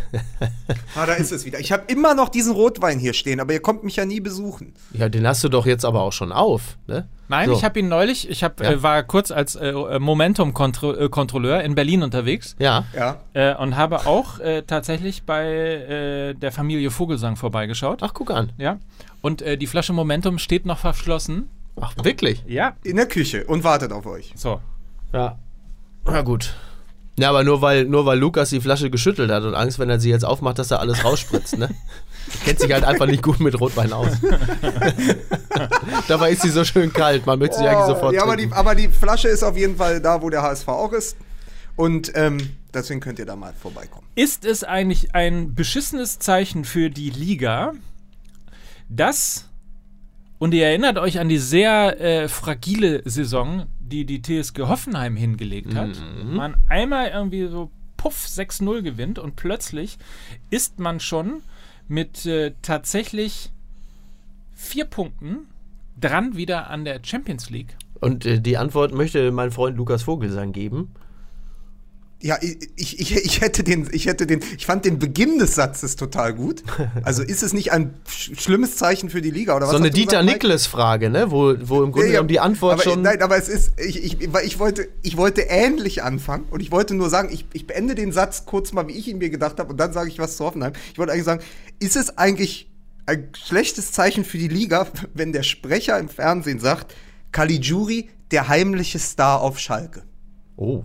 S3: Ah, da ist es wieder. Ich habe immer noch diesen Rotwein hier stehen, aber ihr kommt mich ja nie besuchen.
S1: Ja, den hast du doch jetzt aber auch schon auf, ne?
S2: Nein,
S1: So.
S2: ich habe ihn neulich, ich hab,
S1: Ja.
S2: äh, war kurz als äh, Momentum-Kontrolleur in Berlin unterwegs
S1: Ja.
S3: Ja.
S2: äh, und habe auch äh, tatsächlich bei äh, der Familie Vogelsang vorbeigeschaut.
S1: Ach, guck an.
S2: Ja. Und äh, die Flasche Momentum steht noch verschlossen.
S1: Ach, wirklich?
S2: Ja.
S3: In der Küche und wartet auf euch.
S2: So.
S1: Ja. Na gut. Ja, aber nur weil, nur weil Lukas die Flasche geschüttelt hat und Angst, wenn er sie jetzt aufmacht, dass er alles rausspritzt, ne? Er kennt sich halt einfach nicht gut mit Rotwein aus. Dabei ist sie so schön kalt, man möchte sie eigentlich sofort
S3: Oh, ja, aber die,
S1: trinken.
S3: aber die Flasche ist auf jeden Fall da, wo der HSV auch ist. Und ähm, deswegen könnt ihr da mal vorbeikommen.
S2: Ist es eigentlich ein beschissenes Zeichen für die Liga, dass, und ihr erinnert euch an die sehr äh, fragile Saison, die die TSG Hoffenheim hingelegt hat, man einmal irgendwie so puff 6-0 gewinnt und plötzlich ist man schon mit äh, tatsächlich vier Punkten dran wieder an der Champions League.
S1: Und äh, die Antwort möchte mein Freund Lukas Vogelsang geben.
S3: Ja, ich, ich, ich, hätte den, ich hätte den, ich fand den Beginn des Satzes total gut. Also ist es nicht ein sch schlimmes Zeichen für die Liga oder was?
S1: so eine
S3: hast du
S1: Dieter
S3: gesagt, Mike?
S1: Niklas-Frage, ne? Wo, wo im Grunde
S3: Ja, ja,
S1: genommen die Antwort
S3: aber,
S1: schon.
S3: Nein, aber es ist, ich, ich, weil ich, wollte, ich wollte ähnlich anfangen und ich wollte nur sagen, ich, ich beende den Satz kurz mal, wie ich ihn mir gedacht habe und dann sage ich was zu Hoffenheim. Ich wollte eigentlich sagen, ist es eigentlich ein schlechtes Zeichen für die Liga, wenn der Sprecher im Fernsehen sagt, Caligiuri, der heimliche Star auf Schalke?
S1: Oh.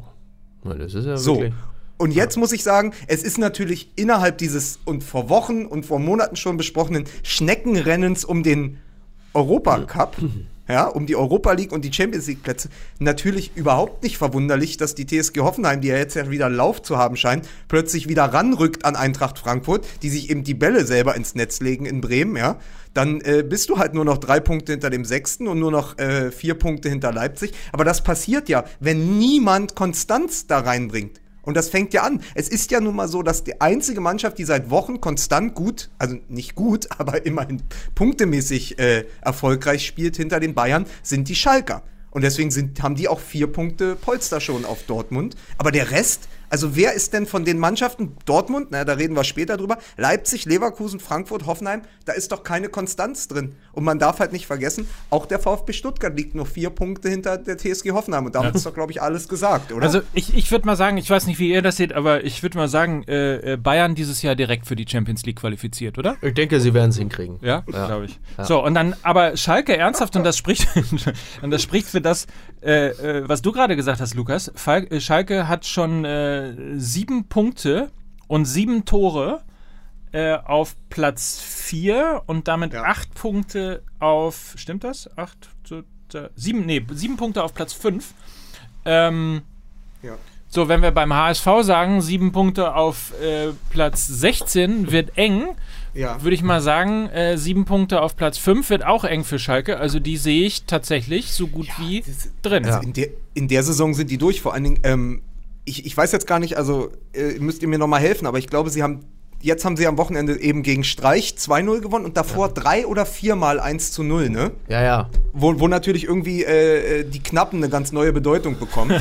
S1: Das ist ja
S3: So.
S1: wirklich.
S3: Und jetzt muss ich sagen, es ist natürlich innerhalb dieses und vor Wochen und vor Monaten schon besprochenen Schneckenrennens um den Europacup, ja, um die Europa League und die Champions League Plätze, natürlich überhaupt nicht verwunderlich, dass die TSG Hoffenheim, die ja jetzt ja wieder Lauf zu haben scheint, plötzlich wieder ranrückt an Eintracht Frankfurt, die sich eben die Bälle selber ins Netz legen in Bremen, ja. Dann äh, bist du halt nur noch drei Punkte hinter dem Sechsten und nur noch äh, vier Punkte hinter Leipzig. Aber das passiert ja, wenn niemand Konstanz da reinbringt. Und das fängt ja an. Es ist ja nun mal so, dass die einzige Mannschaft, die seit Wochen konstant gut, also nicht gut, aber immerhin punktemäßig äh, erfolgreich spielt hinter den Bayern, sind die Schalker. Und deswegen sind, haben die auch vier Punkte Polster schon auf Dortmund. Aber der Rest, also wer ist denn von den Mannschaften Dortmund, na, da reden wir später drüber, Leipzig, Leverkusen, Frankfurt, Hoffenheim, da ist doch keine Konstanz drin. Und man darf halt nicht vergessen, auch der VfB Stuttgart liegt nur vier Punkte hinter der TSG Hoffenheim. Und damit ist doch, glaube ich, alles gesagt, oder?
S2: Also ich, ich würde mal sagen, ich weiß nicht, wie ihr das seht, aber ich würde mal sagen, äh, äh, Bayern dieses Jahr direkt für die Champions League qualifiziert, oder?
S1: Ich denke, sie werden es hinkriegen.
S2: Ja, glaube ich. So, und dann, aber Schalke ernsthaft, und das spricht, und das spricht für das, äh, äh, was du gerade gesagt hast, Lukas. Fal äh, Schalke hat schon äh, sieben Punkte und sieben Tore äh, auf Platz vier und damit
S3: Ja.
S2: acht Punkte auf, stimmt das? Acht, so, da, sieben, nee, sieben Punkte auf Platz fünf. Ähm,
S3: ja.
S2: so, wenn wir beim HSV sagen, sieben Punkte auf äh, Platz 16 wird eng,
S3: ja.
S2: würde ich mal sagen, äh, sieben Punkte auf Platz 5 wird auch eng für Schalke. Also die sehe ich tatsächlich so gut wie
S3: das-
S2: drin.
S3: Also in, der, in der Saison sind die durch. Vor allen Dingen, ähm, ich, ich weiß jetzt gar nicht, also äh, müsst ihr mir nochmal helfen, aber ich glaube, sie haben, jetzt haben sie am Wochenende eben gegen Streich 2-0 gewonnen und davor drei oder viermal 1 zu 0, ne?
S1: Ja, ja.
S3: Wo, wo natürlich irgendwie äh, äh, die Knappen eine ganz neue Bedeutung bekommen.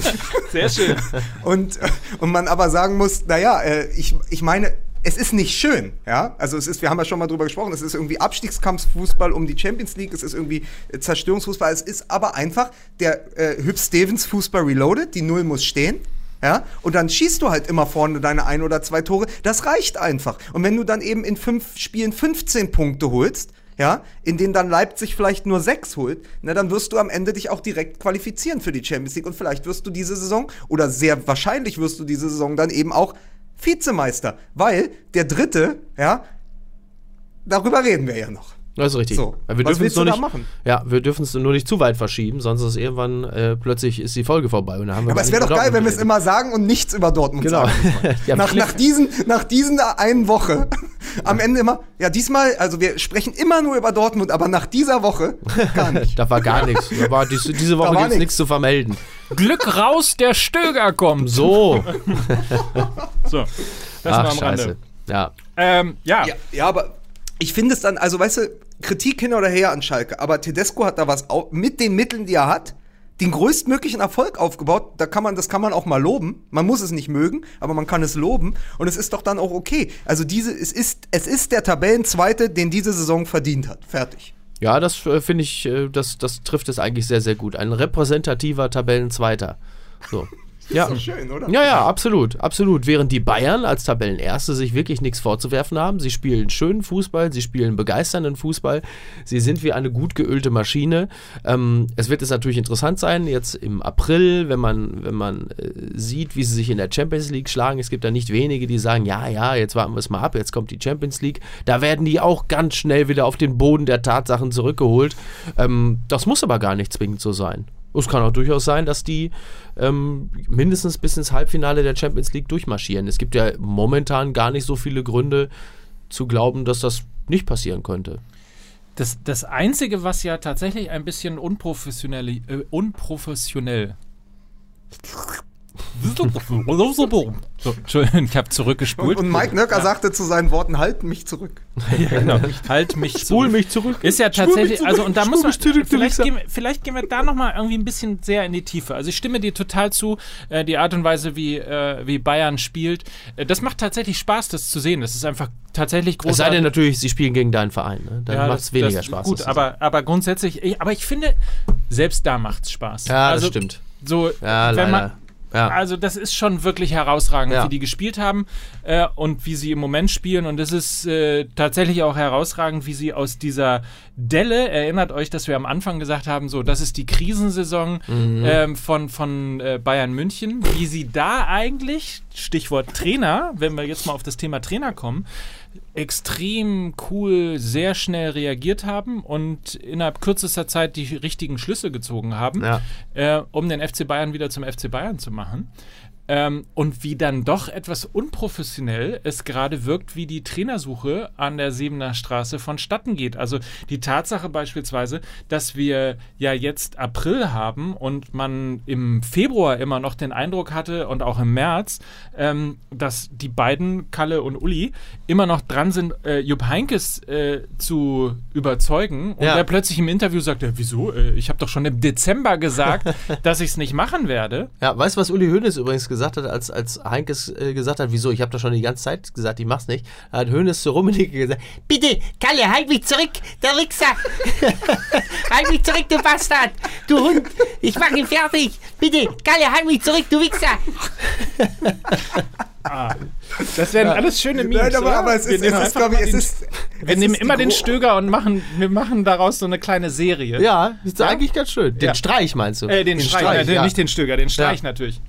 S2: Sehr schön.
S3: und, äh, und man aber sagen muss, naja, äh, ich, ich meine, es ist nicht schön, ja. Also es ist, wir haben ja schon mal drüber gesprochen, es ist irgendwie Abstiegskampffußball um die Champions League, es ist irgendwie äh, Zerstörungsfußball, es ist aber einfach der äh, Hüb Stevens Fußball reloaded, die Null muss stehen. Ja, und dann schießt du halt immer vorne deine ein oder zwei Tore. Das reicht einfach. Und wenn du dann eben in fünf Spielen 15 Punkte holst, ja, in denen dann Leipzig vielleicht nur sechs holt, na, dann wirst du am Ende dich auch direkt qualifizieren für die Champions League und vielleicht wirst du diese Saison oder sehr wahrscheinlich wirst du diese Saison dann eben auch Vizemeister, weil der Dritte, ja, darüber reden wir ja noch.
S1: Das ist richtig.
S3: So,
S1: wir
S3: was
S1: dürfen es
S3: willst
S1: nur
S3: du da
S1: nicht,
S3: machen?
S1: Ja, wir dürfen es nur nicht zu weit verschieben, sonst ist irgendwann äh, plötzlich ist die Folge vorbei. Und dann haben wir
S3: Aber es wäre doch geil, wenn wir es immer sagen und nichts über Dortmund
S1: Genau.
S3: sagen.
S1: Ja,
S3: nach, nach, diesen, nach diesen einen Woche, am Ende immer, ja, diesmal, also wir sprechen immer nur über Dortmund, aber nach dieser Woche gar nicht.
S1: Da war gar nichts. Da war dies, diese Woche
S3: war
S1: gibt es nichts zu vermelden.
S2: Glück raus, der Stöger kommt.
S1: So.
S2: So, das
S1: Ach,
S2: war am Rande.
S1: scheiße. Ja.
S2: Ähm, ja.
S3: Ja, ja, aber ich finde es dann, also weißt du, Kritik hin oder her an Schalke, aber Tedesco hat da was mit den Mitteln, die er hat, den größtmöglichen Erfolg aufgebaut. Da kann man, das kann man auch mal loben. Man muss es nicht mögen, aber man kann es loben und es ist doch dann auch okay. Also diese, es ist, es ist der Tabellenzweite, den diese Saison verdient hat. Fertig.
S1: Ja, das äh, finde ich, äh, das, das trifft es eigentlich sehr, sehr gut. Ein repräsentativer Tabellenzweiter. So. Ja.
S3: So schön, oder?
S1: Ja, ja, absolut, absolut. Während die Bayern als Tabellenerste sich wirklich nichts vorzuwerfen haben. Sie spielen schönen Fußball, sie spielen begeisternden Fußball. Sie sind wie eine gut geölte Maschine. Ähm, es wird jetzt natürlich interessant sein, jetzt im April, wenn man, wenn man äh, sieht, wie sie sich in der Champions League schlagen. Es gibt da nicht wenige, die sagen, ja, ja, jetzt warten wir es mal ab, jetzt kommt die Champions League. Da werden die auch ganz schnell wieder auf den Boden der Tatsachen zurückgeholt. Ähm, das muss aber gar nicht zwingend so sein. Es kann auch durchaus sein, dass die ähm, mindestens bis ins Halbfinale der Champions League durchmarschieren. Es gibt ja momentan gar nicht so viele Gründe zu glauben, dass das nicht passieren könnte.
S2: Das, das Einzige, was ja tatsächlich ein bisschen unprofessionell, äh, unprofessionell. So, Entschuldigung, ich habe
S3: Und,
S2: zurückgespult.
S3: und Mike Nöcker sagte zu seinen Worten, halt mich zurück.
S2: Ja, genau. Halt mich
S1: Spul
S2: zurück.
S1: mich zurück.
S2: Ist ja tatsächlich, also und da
S1: Spul
S2: muss man,
S1: zurück,
S2: vielleicht gehen, wir- vielleicht gehen wir da nochmal irgendwie ein bisschen sehr in die Tiefe. Also ich stimme dir total zu, äh, die Art und Weise, wie, äh, wie Bayern spielt, äh, das macht tatsächlich Spaß, das zu sehen. Das ist einfach tatsächlich
S1: Es sei
S2: großartig.
S1: denn natürlich, sie spielen gegen deinen Verein. Ne? Dann
S2: Ja,
S1: macht es
S2: das-
S1: weniger
S2: das-
S1: Spaß.
S2: Gut,
S1: das
S2: aber, aber grundsätzlich, ich, aber ich finde, selbst da macht es Spaß.
S1: Ja, das
S2: also,
S1: stimmt.
S2: So,
S1: Ja,
S2: wenn
S1: leider.
S2: man,
S1: Ja.
S2: also das ist schon wirklich herausragend,
S1: Ja.
S2: wie die gespielt haben äh, und wie sie im Moment spielen. Und es ist äh, tatsächlich auch herausragend, wie sie aus dieser Delle, erinnert euch, dass wir am Anfang gesagt haben, so, das ist die Krisensaison
S1: Mhm.
S2: ähm, von, von äh, Bayern München, wie sie da eigentlich, Stichwort Trainer, wenn wir jetzt mal auf das Thema Trainer kommen, extrem cool, sehr schnell reagiert haben und innerhalb kürzester Zeit die richtigen Schlüsse gezogen haben,
S1: Ja.
S2: äh, um den FC Bayern wieder zum FC Bayern zu machen. Ähm, und wie dann doch etwas unprofessionell es gerade wirkt, wie die Trainersuche an der Siebener Straße vonstatten geht. Also die Tatsache beispielsweise, dass wir ja jetzt April haben und man im Februar immer noch den Eindruck hatte und auch im März, ähm, dass die beiden, Kalle und Uli, immer noch dran sind, äh, Jupp Heinkes äh, zu überzeugen. Und
S1: Ja.
S2: der plötzlich im Interview sagt, ja, wieso? Äh, ich habe doch schon im Dezember gesagt, dass ich es nicht machen werde.
S1: Ja, weißt du, was Uli Hoeneß übrigens gesagt hat, als, als Heinkes äh, gesagt hat, wieso, ich habe doch schon die ganze Zeit gesagt, ich mach's nicht, da hat Hönes zu Rummenigge gesagt, bitte, Kalle, halt mich zurück, der Wichser. halt mich zurück, du Bastard. Du Hund, ich mach ihn fertig. Bitte, Kalle, halt mich zurück, du Wichser.
S2: Das wären alles schöne Memes.
S3: Nein, aber, aber es
S2: Wir
S3: ist,
S2: nehmen
S3: es ist glaube ich, es
S2: den-
S3: ist.
S2: Wir
S3: es
S2: nehmen
S3: ist
S2: immer den Stöger und machen, wir machen daraus so eine kleine Serie.
S1: Ja, ist eigentlich ganz schön. Den
S2: Ja.
S1: Streich meinst du?
S2: Äh, den, Streich,
S1: Streich,
S2: äh,
S1: ja.
S2: nicht den Stöger, den Streich
S1: Ja.
S2: natürlich.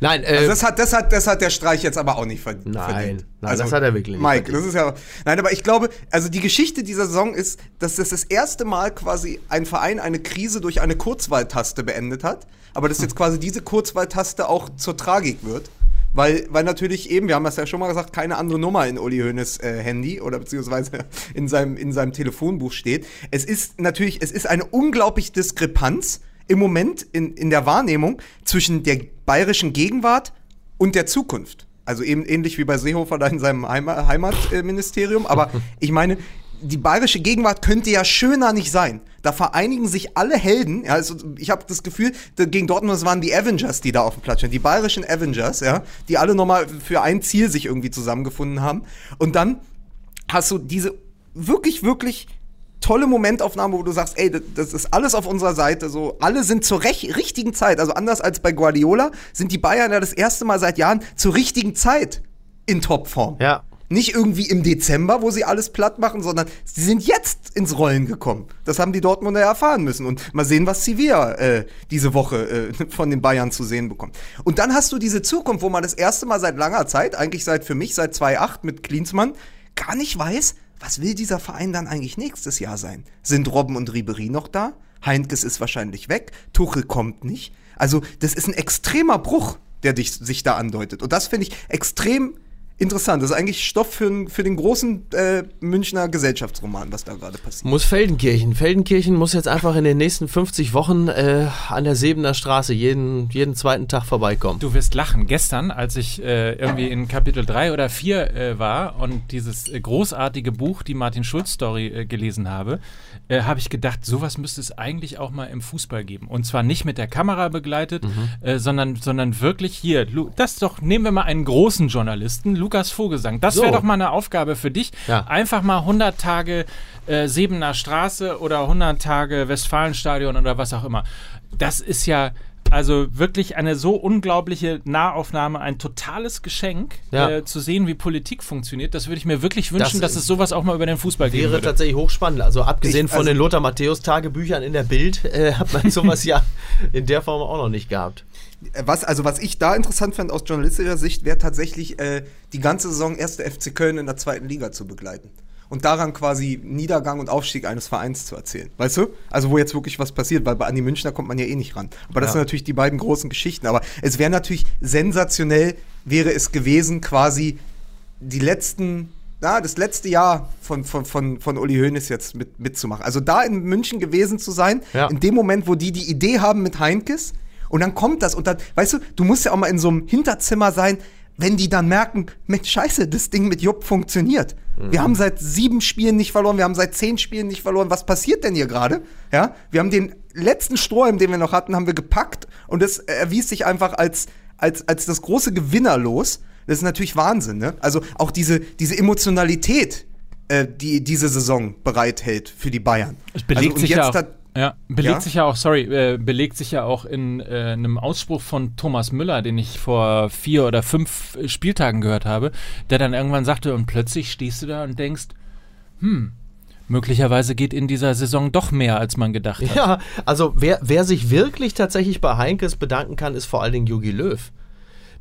S1: Nein, äh,
S3: Also das, hat, das, hat, das hat der Streich jetzt aber auch nicht verd-
S1: Nein,
S3: verdient.
S1: nein, das hat er wirklich nicht
S3: Mike,
S1: verdient.
S3: das ist ja. Nein, aber ich glaube, also die Geschichte dieser Saison ist, dass das das erste Mal quasi ein Verein eine Krise durch eine Kurzwahltaste beendet hat. Aber dass jetzt quasi diese Kurzwahltaste auch zur Tragik wird. Weil, weil natürlich eben, wir haben das ja schon mal gesagt, keine andere Nummer in Uli Hoeneß äh, Handy oder beziehungsweise in seinem, in seinem Telefonbuch steht. Es ist natürlich, es ist eine unglaubliche Diskrepanz im Moment in, in der Wahrnehmung zwischen der bayerischen Gegenwart und der Zukunft. Also eben ähnlich wie bei Seehofer da in seinem Heima Heimatministerium. Aber ich meine, die bayerische Gegenwart könnte ja schöner nicht sein. Da vereinigen sich alle Helden. Ja, also ich habe das Gefühl, gegen Dortmund waren die Avengers, die da auf dem Platz stehen. Die bayerischen Avengers, ja, die alle nochmal für ein Ziel sich irgendwie zusammengefunden haben. Und dann hast du diese wirklich, wirklich tolle Momentaufnahme, wo du sagst, ey, das, ist alles auf unserer Seite, so alle sind zur richtigen Zeit, also anders als bei Guardiola, sind die Bayern ja das erste Mal seit Jahren zur richtigen Zeit in Topform.
S1: Ja.
S3: Nicht irgendwie im Dezember, wo sie alles platt machen, sondern sie sind jetzt ins Rollen gekommen. Das haben die Dortmunder erfahren müssen. Und mal sehen, was Sevilla äh, diese Woche äh, von den Bayern zu sehen bekommt. Und dann hast du diese Zukunft, wo man das erste Mal seit langer Zeit, eigentlich seit für mich seit 2008 mit Klinsmann, gar nicht weiß, was will dieser Verein dann eigentlich nächstes Jahr sein? Sind Robben und Ribery noch da? Heinkes ist wahrscheinlich weg. Tuchel kommt nicht. Also, das ist ein extremer Bruch, der dich, sich da andeutet. Und das finde ich extrem interessant. Das ist eigentlich Stoff für, für den großen äh, Münchner Gesellschaftsroman, was da gerade passiert.
S1: Muss Feldenkirchen. Feldenkirchen muss jetzt einfach in den nächsten 50 Wochen äh, an der Sebener Straße jeden, jeden zweiten Tag vorbeikommen.
S2: Du wirst lachen. Gestern, als ich äh, irgendwie in Kapitel 3 oder 4 äh, war und dieses äh, großartige Buch, die Martin Schulz-Story, äh, gelesen habe, äh, habe ich gedacht, sowas müsste es eigentlich auch mal im Fußball geben. Und zwar nicht mit der Kamera begleitet, äh, sondern, sondern wirklich hier. Lu das doch, nehmen wir mal einen großen Journalisten, Lukas Vogelsang. Das wäre
S1: So.
S2: doch mal eine Aufgabe für dich.
S1: Ja.
S2: Einfach mal 100 Tage äh, Sebener Straße oder 100 Tage Westfalenstadion oder was auch immer. Das ist ja also wirklich eine so unglaubliche Nahaufnahme, ein totales Geschenk,
S1: Ja.
S2: äh, zu sehen, wie Politik funktioniert. Das würde ich mir wirklich wünschen,
S1: Das
S2: dass es sowas auch mal über den Fußball geben
S1: Wäre
S2: würde.
S1: tatsächlich hochspannend. Also abgesehen
S3: Ich-
S1: von
S3: also-
S1: den Lothar Matthäus Tagebüchern in der Bild äh, hat man sowas ja in der Form auch noch nicht gehabt.
S3: Äh, Was, also was ich da interessant fand aus journalistischer Sicht, wäre tatsächlich äh, die ganze Saison erste FC Köln in der zweiten Liga zu begleiten. Und daran quasi Niedergang und Aufstieg eines Vereins zu erzählen. Weißt du? Also wo jetzt wirklich was passiert, weil bei Andi Münchner kommt man ja eh nicht ran. Aber das
S1: Ja.
S3: sind natürlich die beiden großen Geschichten. Aber es wäre natürlich sensationell, wäre es gewesen, quasi die letzten, na, das letzte Jahr von, von, von, von Uli Hoeneß jetzt mit, mitzumachen. Also da in München gewesen zu sein,
S1: Ja.
S3: in dem Moment, wo die die Idee haben mit Heinkes und dann kommt das und dann, weißt du, du musst ja auch mal in so einem Hinterzimmer sein, wenn die dann merken, Mensch, scheiße, das Ding mit Jupp funktioniert. Wir haben seit sieben Spielen nicht verloren, wir haben seit zehn Spielen nicht verloren. Was passiert denn hier gerade? Ja, wir haben den letzten Strohhalm, den wir noch hatten, haben wir gepackt und es erwies sich einfach als, als, als das große Gewinnerlos. Das ist natürlich Wahnsinn, ne? Also auch diese, diese Emotionalität, äh, die diese Saison bereithält für die Bayern.
S2: Es belegt
S3: also,
S2: sich
S3: jetzt
S2: ja auch, ja, belegt
S3: Ja?
S2: sich ja auch, sorry, äh, belegt sich ja auch in äh, einem Ausspruch von Thomas Müller, den ich vor vier oder fünf äh, Spieltagen gehört habe, der dann irgendwann sagte, und plötzlich stehst du da und denkst, hm, möglicherweise geht in dieser Saison doch mehr, als man gedacht hat.
S1: Ja, also wer, wer sich wirklich tatsächlich bei Heinkes bedanken kann, ist vor allen Dingen Jogi Löw.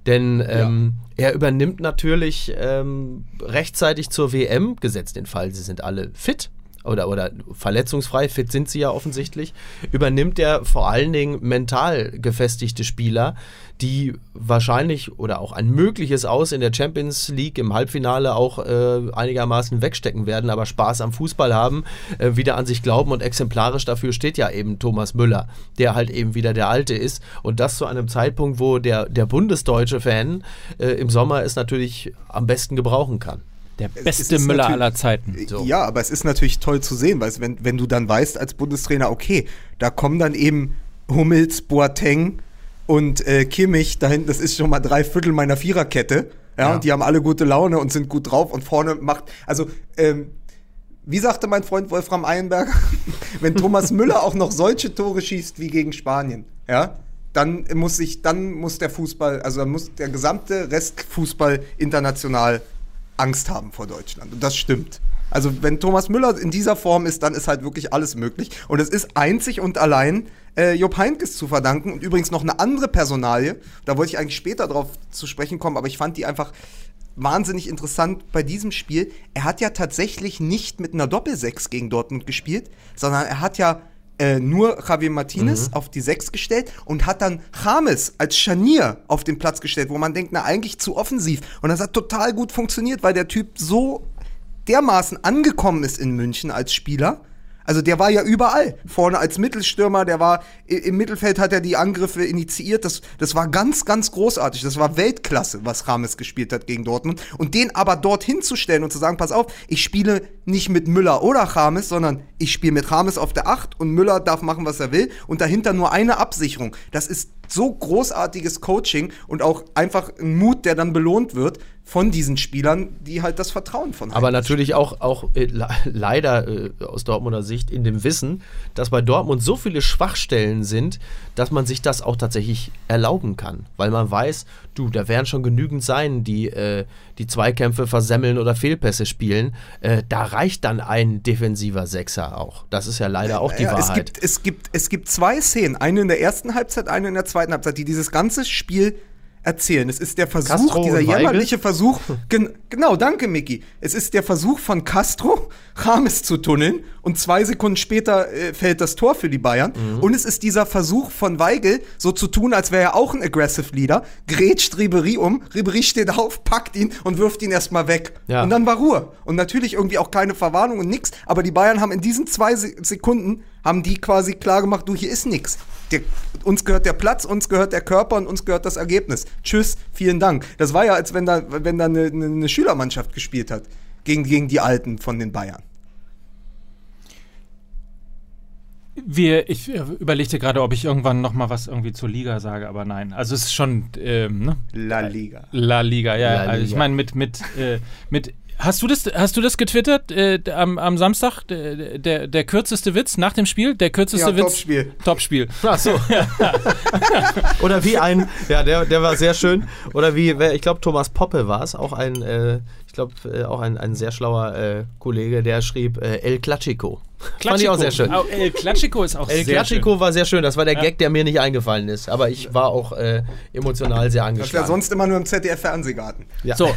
S1: Denn ähm, er übernimmt natürlich ähm, rechtzeitig zur WM, gesetzt den Fall, sie sind alle fit oder, oder verletzungsfrei, fit sind sie ja offensichtlich, übernimmt er vor allen Dingen mental gefestigte Spieler, die wahrscheinlich oder auch ein mögliches Aus in der Champions League im Halbfinale auch äh, einigermaßen wegstecken werden, aber Spaß am Fußball haben, äh, wieder an sich glauben und exemplarisch dafür steht ja eben Thomas Müller, der halt eben wieder der Alte ist und das zu einem Zeitpunkt, wo der, der bundesdeutsche Fan äh, im Sommer es natürlich am besten gebrauchen kann.
S2: Der
S3: es
S2: beste Müller aller Zeiten.
S1: So.
S3: Ja, aber es ist natürlich toll zu sehen, weil es, wenn, wenn du dann weißt als Bundestrainer, okay, da kommen dann eben Hummels, Boateng, und äh, Kimmich da hinten, das ist schon mal drei Viertel meiner Viererkette. Ja,
S1: Ja.
S3: und die haben alle gute Laune und sind gut drauf und vorne macht, also, ähm, wie sagte mein Freund Wolfram Eilenberger, wenn Thomas Müller auch noch solche Tore schießt wie gegen Spanien, ja, dann muss sich, dann muss der Fußball, also dann muss der gesamte Restfußball international Angst haben vor Deutschland. Und das stimmt. Also wenn Thomas Müller in dieser Form ist, dann ist halt wirklich alles möglich. Und es ist einzig und allein äh, Jupp Heynckes zu verdanken. Und übrigens noch eine andere Personalie. Da wollte ich eigentlich später drauf zu sprechen kommen, aber ich fand die einfach wahnsinnig interessant bei diesem Spiel. Er hat ja tatsächlich nicht mit einer Doppelsechs gegen Dortmund gespielt, sondern er hat ja äh, nur Javier Martinez auf die Sechs gestellt und hat dann James als Scharnier auf den Platz gestellt, wo man denkt, na eigentlich zu offensiv. Und das hat total gut funktioniert, weil der Typ so dermaßen angekommen ist in München als Spieler. Also der war ja überall. Vorne als Mittelstürmer, der war im Mittelfeld hat er die Angriffe initiiert. Das, das war ganz, ganz großartig. Das war Weltklasse, was Rames gespielt hat gegen Dortmund. Und den aber dorthin zu stellen und zu sagen, pass auf, ich spiele nicht mit Müller oder Rames, sondern ich spiele mit Rames auf der Acht und Müller darf machen, was er will. Und dahinter nur eine Absicherung. Das ist so großartiges Coaching und auch einfach ein Mut, der dann belohnt wird von diesen Spielern, die halt das Vertrauen von
S1: Aber
S3: Heynckes
S1: natürlich auch, auch äh, le- leider äh, aus Dortmunder Sicht in dem Wissen, dass bei Dortmund so viele Schwachstellen sind, dass man sich das auch tatsächlich erlauben kann. Weil man weiß, du, da werden schon genügend sein, die äh, die Zweikämpfe versemmeln oder Fehlpässe spielen. Äh, da reicht dann ein defensiver Sechser auch. Das ist ja leider auch die
S3: Ja, es
S1: Wahrheit.
S3: gibt, es, gibt, es gibt zwei Szenen, eine in der ersten Halbzeit, eine in der zweiten Halbzeit, die dieses ganze Spiel erzählen. Es ist der Versuch,
S1: Castro
S3: dieser jämmerliche Versuch, gen, genau, danke Micky. Es ist der Versuch von Castro, Rames zu tunneln und zwei Sekunden später äh, fällt das Tor für die Bayern.
S1: Mhm.
S3: Und es ist dieser Versuch von Weigel, so zu tun, als wäre er auch ein Aggressive Leader, grätscht Ribery um, Ribery steht auf, packt ihn und wirft ihn erstmal weg.
S1: Ja.
S3: Und dann war Ruhe. Und natürlich irgendwie auch keine Verwarnung und nix. Aber die Bayern haben in diesen zwei Se Sekunden, haben die quasi klar gemacht, du, hier ist. Der, uns gehört der Platz, uns gehört der Körper und uns gehört das Ergebnis. Tschüss, vielen Dank. Das war ja, als wenn da, wenn da eine, eine, eine Schülermannschaft gespielt hat. Gegen, gegen die Alten von den Bayern.
S2: Wir, ich äh, überlegte gerade, ob ich irgendwann noch mal was irgendwie zur Liga sage, aber nein. Also es ist schon ähm, ne?
S3: La Liga.
S2: La Liga, ja.
S1: La
S2: Also ich
S1: Liga.
S2: meine mit mit äh, mit Hast du das, hast du das getwittert äh, am, am Samstag? Der, der, der kürzeste Witz nach dem Spiel? Der kürzeste
S3: Ja,
S2: Witz?
S3: Topspiel.
S2: Topspiel.
S1: Ach so. Oder wie ein, ja, der, der war sehr schön. Oder wie, wer- ich glaube, Thomas Poppe war es, auch ein, äh, glaube, äh, auch ein, ein sehr schlauer äh, Kollege, der schrieb äh, El Clachico. Fand ich auch sehr schön.
S2: Au, El Clachico ist auch
S1: El
S2: sehr
S1: Clachico war sehr schön. Das war der
S2: Ja.
S1: Gag, der mir nicht eingefallen ist. Aber ich war auch äh, emotional sehr
S3: Das wäre
S1: angeschlagen.
S3: sonst immer nur im ZDF-Fernsehgarten.
S1: Ja.
S2: So,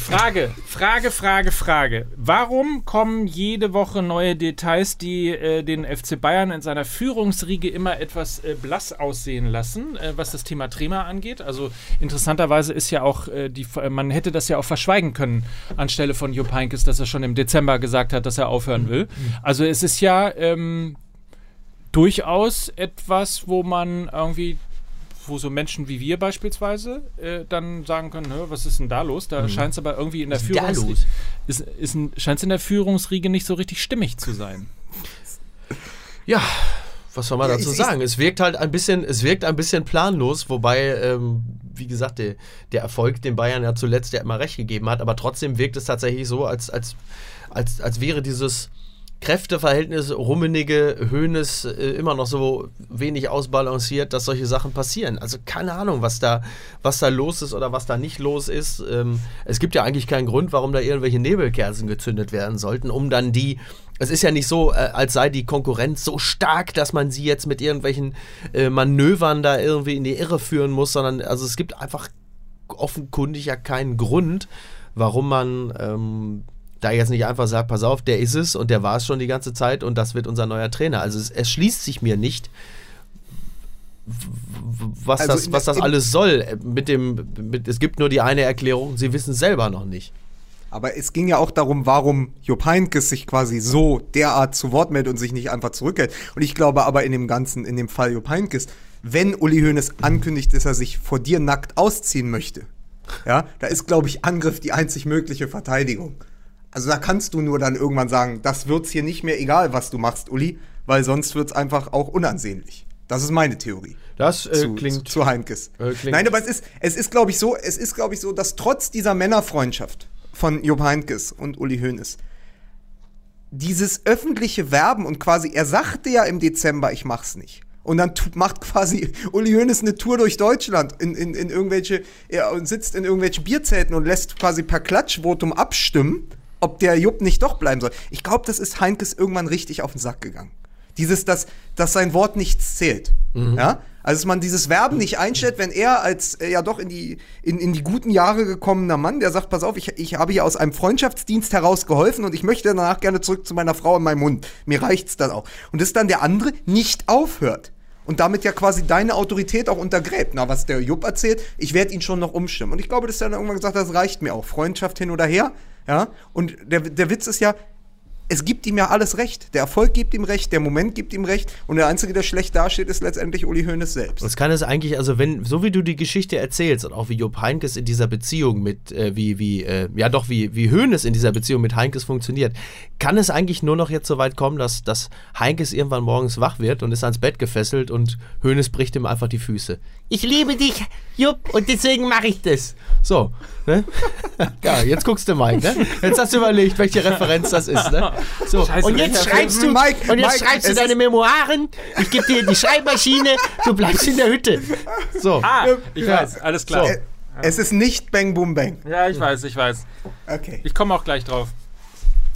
S2: Frage, Frage, Frage, Frage. Warum kommen jede Woche neue Details, die äh, den FC Bayern in seiner Führungsriege immer etwas äh, blass aussehen lassen, äh, was das Thema Trema angeht? Also interessanterweise ist ja auch, äh, die, man hätte das ja auch verschweigen können anstelle von Jupp Heynckes, dass er schon im Dezember gesagt hat, dass er aufhören will. Also es ist ja ähm, durchaus etwas, wo man irgendwie wo so Menschen wie wir beispielsweise äh, dann sagen können, "Hä, was ist denn da los? Da scheint es aber irgendwie in der
S1: ist
S2: Führungsriege ist, ist in der Führungsriege nicht so richtig stimmig zu sein.
S1: Ja, was soll man
S3: Ja,
S1: dazu
S3: ich-
S1: sagen? Es wirkt halt ein bisschen, es wirkt ein bisschen planlos, wobei, ähm, wie gesagt, der, der Erfolg den Bayern ja zuletzt ja immer recht gegeben hat, aber trotzdem wirkt es tatsächlich so, als, als, als, als wäre dieses Kräfteverhältnis Rummenige, Höhnes äh, immer noch so wenig ausbalanciert, dass solche Sachen passieren. Also keine Ahnung, was da, was da los ist oder was da nicht los ist. Ähm, es gibt ja eigentlich keinen Grund, warum da irgendwelche Nebelkerzen gezündet werden sollten, um dann die es ist ja nicht so, äh, als sei die Konkurrenz so stark, dass man sie jetzt mit irgendwelchen äh, Manövern da irgendwie in die Irre führen muss, sondern also es gibt einfach offenkundig ja keinen Grund, warum man ähm, da jetzt nicht einfach sagt, pass auf, der ist es und der war es schon die ganze Zeit und das wird unser neuer Trainer. Also es, es schließt sich mir nicht, was,
S3: Also
S1: das, was das alles soll. Mit dem, mit, es gibt nur die eine Erklärung, sie wissen es selber noch nicht.
S3: Aber es ging ja auch darum, warum Jupp Heynckes sich quasi so derart zu Wort meldet und sich nicht einfach zurückhält. Und ich glaube aber in dem Ganzen, in dem Fall Jupp Heynckes, wenn Uli Hoeneß ankündigt, dass er sich vor dir nackt ausziehen möchte, ja, da ist, glaube ich, Angriff die einzig mögliche Verteidigung. Also da kannst du nur dann irgendwann sagen, das wird's hier nicht mehr egal, was du machst, Uli, weil sonst wird's einfach auch unansehnlich. Das ist meine Theorie.
S1: Das äh,
S3: zu,
S1: klingt.
S3: zu, zu Heinkes.
S1: äh, klingt-
S3: Nein, aber es ist, es ist glaube ich, so, es ist, glaube ich, so, dass trotz dieser Männerfreundschaft von Jupp Heinkes und Uli Hoeneß dieses öffentliche Werben und quasi, er sagte ja im Dezember, ich mach's nicht. Und dann macht quasi Uli Hoeneß eine Tour durch Deutschland in, in, in irgendwelche, er und sitzt in irgendwelchen Bierzelten und lässt quasi per Klatschvotum abstimmen, ob der Jupp nicht doch bleiben soll. Ich glaube, das ist Heinkes irgendwann richtig auf den Sack gegangen. Dieses, dass, dass sein Wort nichts zählt. Ja? Also, dass man dieses Werben nicht einstellt, wenn er als äh, ja doch in die, in, in die guten Jahre gekommener Mann, der sagt, pass auf, ich, ich habe hier aus einem Freundschaftsdienst heraus geholfen und ich möchte danach gerne zurück zu meiner Frau und meinem Hund. Mir reicht's dann auch. Und dass dann der andere nicht aufhört. Und damit ja quasi deine Autorität auch untergräbt. Na, was der Jupp erzählt, ich werde ihn schon noch umstimmen. Und ich glaube, dass er dann irgendwann gesagt hat, das reicht mir auch. Freundschaft hin oder her. Ja. Und der, der Witz ist ja, es gibt ihm ja alles recht. Der Erfolg gibt ihm recht, der Moment gibt ihm recht. Und der Einzige, der schlecht dasteht, ist letztendlich Uli Hoeneß selbst.
S1: Das kann es eigentlich, also wenn, so wie du die Geschichte erzählst und auch wie Jupp Heinkes in dieser Beziehung mit, äh, wie, wie, äh, ja doch, wie, wie Hoeneß in dieser Beziehung mit Heinkes funktioniert, kann es eigentlich nur noch jetzt so weit kommen, dass, dass Heinkes irgendwann morgens wach wird und ist ans Bett gefesselt und Hoeneß bricht ihm einfach die Füße. Ich liebe dich, Jupp, und deswegen mache ich das. So, ne? Ja, jetzt guckst du, Mike, ne? Jetzt hast du überlegt, welche Referenz das ist, ne? So,
S2: Scheiße,
S1: und jetzt schreibst du,
S3: Mike,
S1: und jetzt
S3: Mike,
S1: schreibst du deine Memoiren, ich gebe dir die Schreibmaschine, du bleibst in der Hütte. So.
S2: Ah, ich
S1: Ja.
S2: weiß, alles klar.
S1: So.
S3: Es ist nicht Bang Boom Bang.
S2: Ja, ich weiß, ich weiß.
S3: Okay.
S2: Ich komme auch gleich drauf.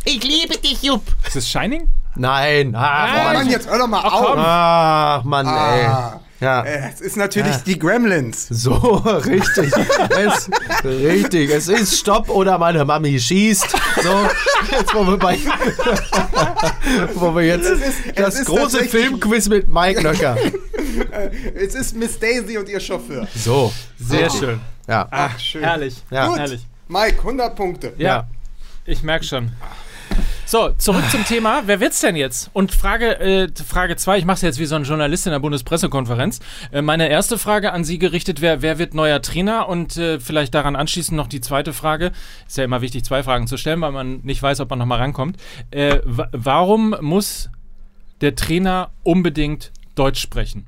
S1: Ich liebe dich, Jupp.
S2: Ist es Shining?
S1: Nein. Ach,
S3: Oh
S1: Mann.
S3: Jetzt hör doch mal auf.
S2: komm.
S1: Ach, Mann,
S3: Ah.
S1: ey. Ja.
S3: Es ist natürlich die Gremlins.
S1: So, richtig. es, richtig. Es ist Stopp oder meine Mami schießt. So, jetzt wo wir bei. wo wir jetzt
S3: Es ist- es
S1: das große Filmquiz mit Mike Löcker.
S3: Es ist Miss Daisy und ihr Chauffeur.
S1: So.
S2: Sehr schön.
S1: Ja.
S2: Ach,
S3: schön.
S2: herrlich.
S1: Ja.
S3: Gut.
S2: Herrlich.
S3: Mike, 100 Punkte.
S2: Ja,
S1: Ja.
S2: ich merke schon. So, zurück zum Thema. Wer wird's denn jetzt? Und Frage äh, Frage 2, ich mache es jetzt wie so ein Journalist in der Bundespressekonferenz. Äh, meine erste Frage an Sie gerichtet wäre, wer wird neuer Trainer? Und äh, vielleicht daran anschließend noch die zweite Frage. Ist ja immer wichtig, zwei Fragen zu stellen, weil man nicht weiß, ob man nochmal rankommt. Äh, wa- warum muss der Trainer unbedingt Deutsch sprechen?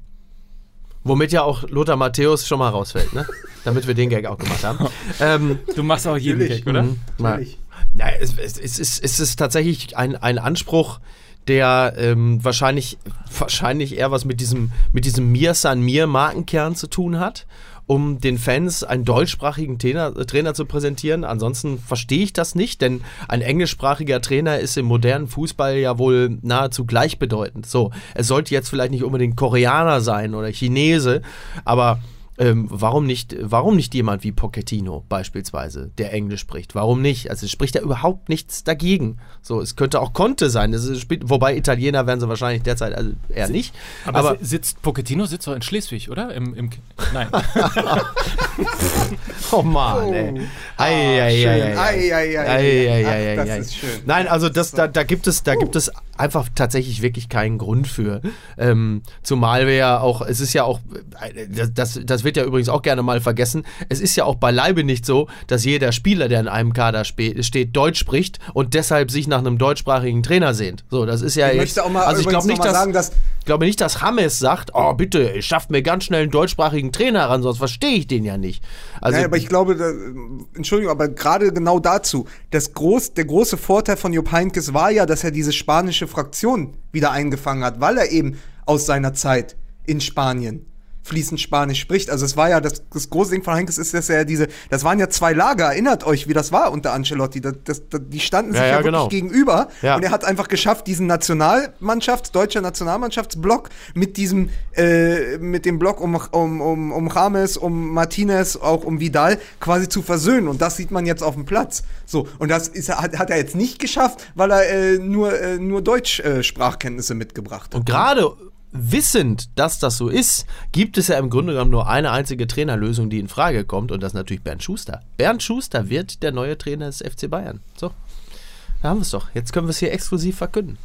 S1: Womit ja auch Lothar Matthäus schon mal rausfällt, ne? Damit wir den Gag auch gemacht haben. ähm,
S2: Du machst auch jeden. Gag, oder?
S1: Mhm.
S3: Natürlich.
S1: Ja, es, es, es, ist, es ist tatsächlich ein, ein Anspruch, der ähm, wahrscheinlich, wahrscheinlich eher was mit diesem, mit diesem Mir San Mir Markenkern zu tun hat, um den Fans einen deutschsprachigen Trainer, äh, Trainer zu präsentieren. Ansonsten verstehe ich das nicht, denn ein englischsprachiger Trainer ist im modernen Fußball ja wohl nahezu gleichbedeutend. So, es sollte jetzt vielleicht nicht unbedingt Koreaner sein oder Chinese, aber ähm, warum, nicht, warum nicht jemand wie Pochettino beispielsweise, der Englisch spricht? Warum nicht? Also es spricht ja überhaupt nichts dagegen. So, es könnte auch Conte sein. Das ist, wobei Italiener werden sie wahrscheinlich derzeit also eher nicht.
S2: Aber,
S1: Aber,
S2: si- sitzt Pochettino sitzt doch in Schleswig, oder? Im, im, nein.
S1: oh Mann, ey. Ei,
S3: Das ist schön.
S1: Nein, also das, da, da gibt es, da gibt es einfach tatsächlich wirklich keinen Grund für. Ähm, zumal wir ja auch, es ist ja auch, äh, das- das, das wird ja übrigens auch gerne mal vergessen, es ist ja auch beileibe nicht so, dass jeder Spieler, der in einem Kader steht, Deutsch spricht und deshalb sich nach einem deutschsprachigen Trainer sehnt. So, das ist ja
S3: Ich
S1: jetzt,
S3: möchte auch mal
S1: also ich glaube nicht, dass,
S3: sagen, dass
S1: ich glaube nicht, dass Hammes sagt, oh bitte, schafft mir ganz schnell einen deutschsprachigen Trainer ran, sonst verstehe ich den ja nicht. Also,
S3: Nein, aber ich glaube, da, Entschuldigung, aber gerade genau dazu, das groß, der große Vorteil von Jupp Heynckes war ja, dass er diese spanische Fraktion wieder eingefangen hat, weil er eben aus seiner Zeit in Spanien fließend Spanisch spricht. Also es war ja das, das große Ding von Heinkes ist, dass er diese, das waren ja zwei Lager. Erinnert euch, wie das war unter Ancelotti. Das, das, die standen sich
S1: Ja,
S3: ja,
S1: ja,
S3: wirklich
S1: genau.
S3: gegenüber
S1: Ja.
S3: und er hat einfach geschafft, diesen Nationalmannschafts, deutscher Nationalmannschaftsblock mit diesem, äh, mit dem Block um, um, um, um James, um Martinez, auch um Vidal quasi zu versöhnen. Und das sieht man jetzt auf dem Platz. So, und das ist, hat, hat er jetzt nicht geschafft, weil er äh, nur, äh, nur Deutsch-Sprachkenntnisse äh, Sprachkenntnisse mitgebracht hat.
S1: Und gerade wissend, dass das so ist, gibt es ja im Grunde genommen nur eine einzige Trainerlösung, die in Frage kommt, und das ist natürlich Bernd Schuster. Bernd Schuster wird der neue Trainer des FC Bayern. So, da haben wir es doch. Jetzt können wir es hier exklusiv verkünden.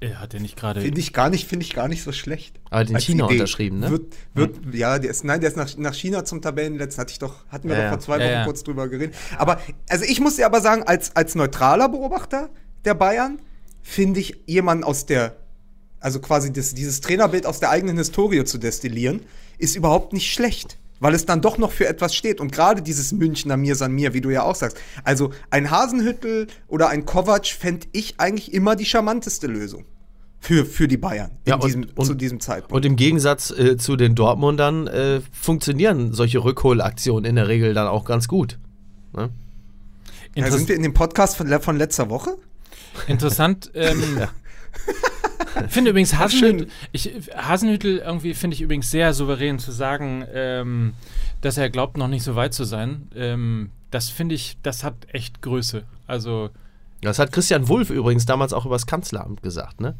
S2: Er hat ja nicht gerade.
S3: Finde ich gar nicht, finde ich gar nicht so schlecht.
S1: Aber
S3: Als
S1: China
S3: Idee.
S1: unterschrieben, ne?
S3: Wird, wird, ja, der ist, nein, der ist nach, nach China zum Tabellenletzten, hatte ich doch, hatten wir
S1: Ja,
S3: doch vor zwei
S2: Ja,
S3: Wochen
S2: ja.
S3: kurz drüber geredet. Aber, also ich muss dir aber sagen, als, als neutraler Beobachter der Bayern, finde ich jemanden aus der, also quasi das, dieses Trainerbild aus der eigenen Historie zu destillieren, ist überhaupt nicht schlecht. Weil es dann doch noch für etwas steht. Und gerade dieses Münchner Mir san mir, wie du ja auch sagst. Also ein Hasenhüttel oder ein Kovac fände ich eigentlich immer die charmanteste Lösung. Für, für die Bayern in
S1: Ja, und-
S3: diesem,
S1: und-
S3: zu diesem Zeitpunkt.
S1: Und im Gegensatz äh, zu den Dortmundern äh, funktionieren solche Rückholaktionen in der Regel dann auch ganz gut. Ne?
S3: ja, sind wir in dem Podcast von, von letzter Woche?
S2: Interessant. Ähm, Ich finde übrigens Hasenhüttel, ich, Hasenhüttel irgendwie finde ich übrigens sehr souverän zu sagen, ähm, dass er glaubt, noch nicht so weit zu sein. Ähm, das finde ich, das hat echt Größe. Also,
S1: Das hat Christian Wulff übrigens damals auch übers Kanzleramt gesagt, ne?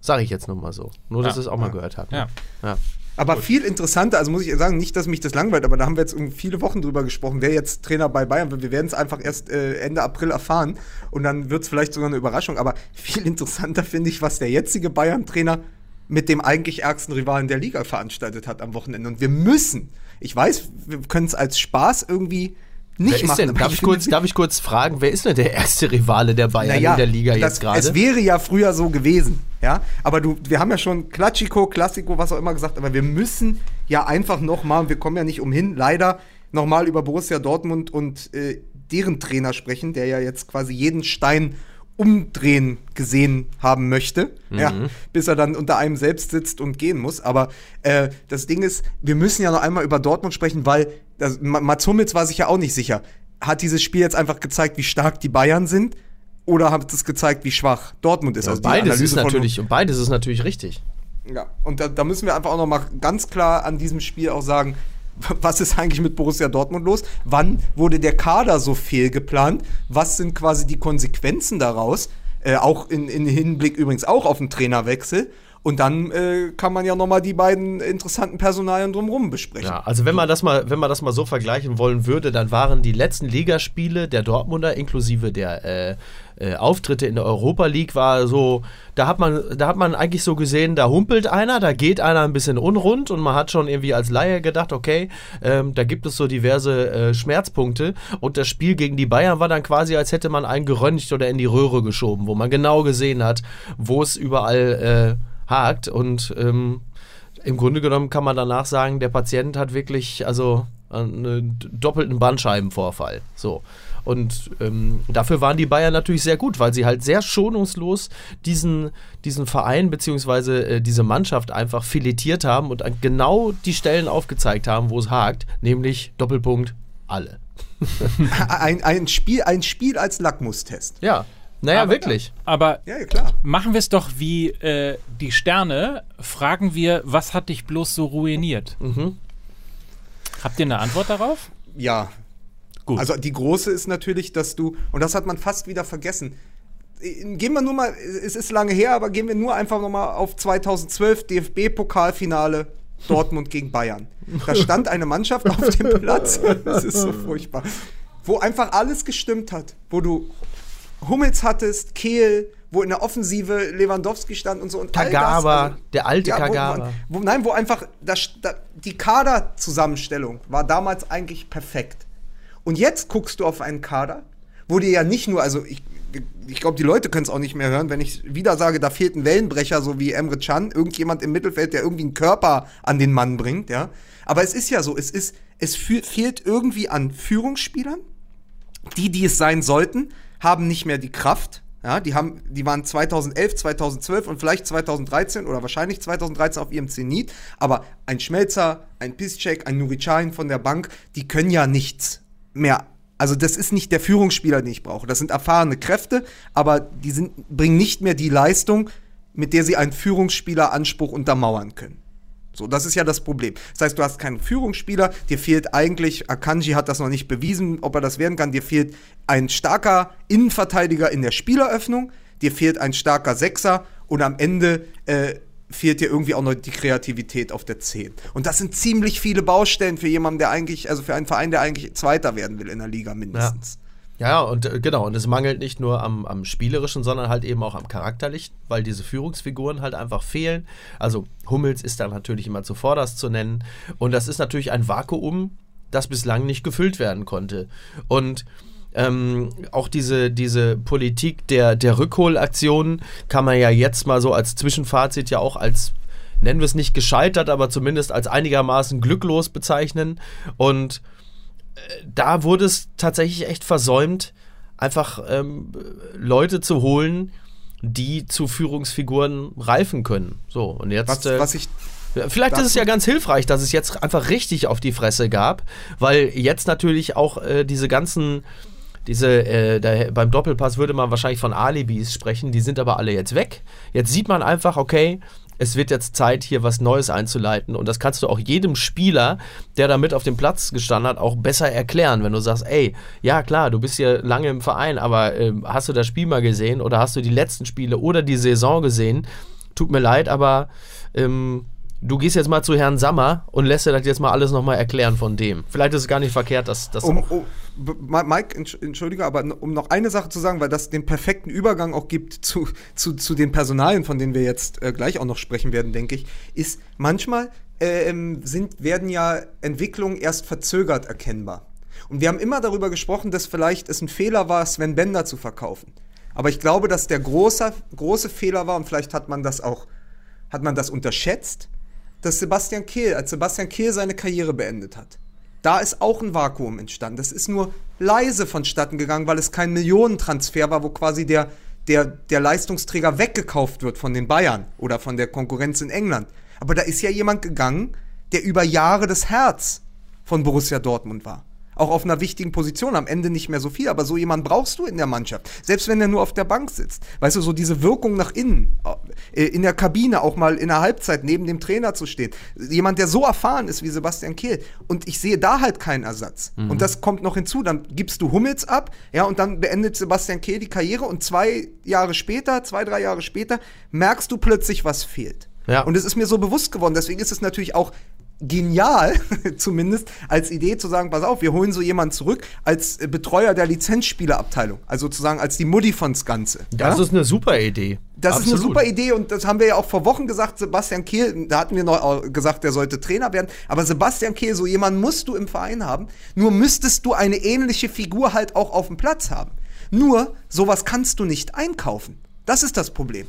S1: Sage ich jetzt nochmal so. Nur, dass
S2: Ja.
S1: ihr es auch mal gehört habt.
S2: ja.
S1: ja.
S3: Aber viel interessanter, also muss ich sagen, nicht, dass mich das langweilt, aber da haben wir jetzt um viele Wochen drüber gesprochen, wer jetzt Trainer bei Bayern wird. Wir werden es einfach erst äh, Ende April erfahren und dann wird es vielleicht sogar eine Überraschung. Aber viel interessanter finde ich, was der jetzige Bayern-Trainer mit dem eigentlich ärgsten Rivalen der Liga veranstaltet hat am Wochenende. Und wir müssen, ich weiß, wir können es als Spaß irgendwie nicht
S1: Wer
S3: machen.
S1: denn, darf, ich kurz, darf ich kurz fragen, wer ist denn der erste Rivale der Bayern
S3: naja,
S1: in der Liga
S3: das,
S1: jetzt gerade?
S3: Es wäre ja früher so gewesen, ja. Aber du, wir haben ja schon Klatschiko, Klassiko, was auch immer gesagt, aber wir müssen ja einfach nochmal, wir kommen ja nicht umhin, leider nochmal über Borussia Dortmund und äh, deren Trainer sprechen, der ja jetzt quasi jeden Stein umdrehen gesehen haben möchte, ja, bis er dann unter einem selbst sitzt und gehen muss. Aber äh, das Ding ist, wir müssen ja noch einmal über Dortmund sprechen, weil das, Ma- Mats Hummels war sich ja auch nicht sicher. Hat dieses Spiel jetzt einfach gezeigt, wie stark die Bayern sind? Oder hat es gezeigt, wie schwach Dortmund ist?
S1: Ja,
S3: Also
S1: beides ist natürlich, und beides ist natürlich richtig.
S3: ja, und da, da müssen wir einfach auch noch mal ganz klar an diesem Spiel auch sagen, was ist eigentlich mit Borussia Dortmund los? Wann wurde der Kader so fehlgeplant? Was sind quasi die Konsequenzen daraus? Äh, auch in, in Hinblick übrigens auch auf den Trainerwechsel. Und dann äh, kann man ja noch mal die beiden interessanten Personalien drumherum besprechen.
S1: Ja, also wenn man das mal, wenn man das mal so vergleichen wollen würde, dann waren die letzten Ligaspiele der Dortmunder inklusive der äh, äh, Auftritte in der Europa League war so, da hat man, da hat man eigentlich so gesehen, da humpelt einer, da geht einer ein bisschen unrund und man hat schon irgendwie als Laie gedacht, okay, ähm, da gibt es so diverse äh, Schmerzpunkte und das Spiel gegen die Bayern war dann quasi, als hätte man einen geröntgt oder in die Röhre geschoben, wo man genau gesehen hat, wo es überall äh, hakt und ähm, im Grunde genommen kann man danach sagen, der Patient hat wirklich also einen doppelten Bandscheibenvorfall. So. Und ähm, dafür waren die Bayern natürlich sehr gut, weil sie halt sehr schonungslos diesen, diesen Verein bzw. Äh, diese Mannschaft einfach filetiert haben und an genau die Stellen aufgezeigt haben, wo es hakt, nämlich Doppelpunkt alle.
S3: Ein, ein, Spiel, ein Spiel als Lackmustest.
S1: Ja, naja,
S2: Aber-
S1: wirklich.
S2: Aber
S3: Ja, ja, klar.
S2: machen wir es doch wie äh, die Sterne. Fragen wir, was hat dich bloß so ruiniert?
S1: Mhm.
S2: Habt ihr eine Antwort darauf?
S3: Ja.
S2: Gut.
S3: Also die große ist natürlich, dass du, und das hat man fast wieder vergessen. Äh, Gehen wir nur mal, es ist lange her, aber gehen wir nur einfach nochmal auf 2012 DFB-Pokalfinale Dortmund gegen Bayern. Da stand eine Mannschaft auf dem Platz, das ist so furchtbar, wo einfach alles gestimmt hat, wo du Hummels hattest, Kehl, wo in der Offensive Lewandowski stand und so. Und all das,
S1: Kagawa,
S3: also-
S1: der alte
S3: ja, wo,
S1: Kagawa.
S3: man- wo, nein, wo einfach das, da, die Kaderzusammenstellung war damals eigentlich perfekt. Und jetzt guckst du auf einen Kader, wo dir ja nicht nur, also ich, ich glaube, die Leute können es auch nicht mehr hören, wenn ich wieder sage, da fehlt ein Wellenbrecher, so wie Emre Can, irgendjemand im Mittelfeld, der irgendwie einen Körper an den Mann bringt, ja. Aber es ist ja so, es ist, es fehlt irgendwie an Führungsspielern. Die, die es sein sollten, haben nicht mehr die Kraft. Ja, die, haben, die waren 2011, 2012 und vielleicht 2013 oder wahrscheinlich 2013 auf ihrem Zenit. Aber ein Schmelzer, ein Piszczek, ein Nuricain von der Bank, die können ja nichts mehr. Also das ist nicht der Führungsspieler, den ich brauche. Das sind erfahrene Kräfte, aber die sind, bringen nicht mehr die Leistung, mit der sie einen Führungsspieleranspruch untermauern können. So, das ist ja das Problem. Das heißt, du hast keinen Führungsspieler, dir fehlt eigentlich, Akanji hat das noch nicht bewiesen, ob er das werden kann, dir fehlt ein starker Innenverteidiger in der Spieleröffnung, dir fehlt ein starker Sechser und am Ende äh, fehlt dir irgendwie auch noch die Kreativität auf der 10. Und das sind ziemlich viele Baustellen für jemanden, der eigentlich, also für einen Verein, der eigentlich Zweiter werden will in der Liga mindestens.
S1: Ja, und äh, genau, und es mangelt nicht nur am, am Spielerischen, sondern halt eben auch am Charakterlichen, weil diese Führungsfiguren halt einfach fehlen. Also Hummels ist da natürlich immer zuvorderst zu nennen. Und das ist natürlich ein Vakuum, das bislang nicht gefüllt werden konnte. Und Ähm, auch diese, diese Politik der, der Rückholaktionen kann man ja jetzt mal so als Zwischenfazit ja auch als nennen wir es nicht gescheitert, aber zumindest als einigermaßen glücklos bezeichnen. Und da wurde es tatsächlich echt versäumt, einfach ähm, Leute zu holen, die zu Führungsfiguren reifen können. So, und jetzt.
S3: Was,
S1: äh,
S3: was ich
S1: Vielleicht ist es ja ganz hilfreich, dass es jetzt einfach richtig auf die Fresse gab, weil jetzt natürlich auch äh, diese ganzen, diese, äh, da, beim Doppelpass würde man wahrscheinlich von Alibis sprechen, die sind aber alle jetzt weg. Jetzt sieht man einfach, okay, es wird jetzt Zeit, hier was Neues einzuleiten. Und das kannst du auch jedem Spieler, der da mit auf dem Platz gestanden hat, auch besser erklären, wenn du sagst, ey, ja klar, du bist hier lange im Verein, aber ähm, hast du das Spiel mal gesehen oder hast du die letzten Spiele oder die Saison gesehen? Tut mir leid, aber ähm, du gehst jetzt mal zu Herrn Sammer und lässt dir das jetzt mal alles nochmal erklären von dem. Vielleicht ist es gar nicht verkehrt, dass das
S3: Um, um, Mike, entsch- entschuldige, aber um noch eine Sache zu sagen, weil das den perfekten Übergang auch gibt zu, zu, zu den Personalien, von denen wir jetzt äh, gleich auch noch sprechen werden, denke ich, ist manchmal ähm, sind, werden ja Entwicklungen erst verzögert erkennbar. Und wir haben immer darüber gesprochen, dass vielleicht es ein Fehler war, Sven Bender zu verkaufen. Aber ich glaube, dass der große, große Fehler war, und vielleicht hat man das auch, hat man das unterschätzt, dass Sebastian Kehl, als Sebastian Kehl seine Karriere beendet hat, da ist auch ein Vakuum entstanden. Das ist nur leise vonstatten gegangen, weil es kein Millionentransfer war, wo quasi der, der, der Leistungsträger weggekauft wird von den Bayern oder von der Konkurrenz in England. Aber da ist ja jemand gegangen, der über Jahre das Herz von Borussia Dortmund war. Auch auf einer wichtigen Position, am Ende nicht mehr so viel, aber so jemand brauchst du in der Mannschaft. Selbst wenn er nur auf der Bank sitzt. Weißt du, so diese Wirkung nach innen, äh, in der Kabine auch mal in der Halbzeit neben dem Trainer zu stehen. Jemand, der so erfahren ist wie Sebastian Kehl. Und ich sehe da halt keinen Ersatz. Und das kommt noch hinzu. Dann gibst du Hummels ab, ja, und dann beendet Sebastian Kehl die Karriere und zwei Jahre später, zwei, drei Jahre später, merkst du plötzlich, was fehlt.
S1: Ja.
S3: Und es ist mir so bewusst geworden. Deswegen ist es natürlich auch genial, zumindest als Idee zu sagen, pass auf, wir holen so jemanden zurück als äh, Betreuer der Lizenzspielerabteilung. Also sozusagen als die Mutti von's Ganze.
S1: Das
S3: ja?
S1: ist eine super Idee.
S3: Das ist eine
S1: Absolut.
S3: super Idee und das haben wir ja auch vor Wochen gesagt, Sebastian Kehl, da hatten wir noch gesagt, der sollte Trainer werden, aber Sebastian Kehl, so jemanden musst du im Verein haben, nur müsstest du eine ähnliche Figur halt auch auf dem Platz haben. Nur, sowas kannst du nicht einkaufen. Das ist das Problem.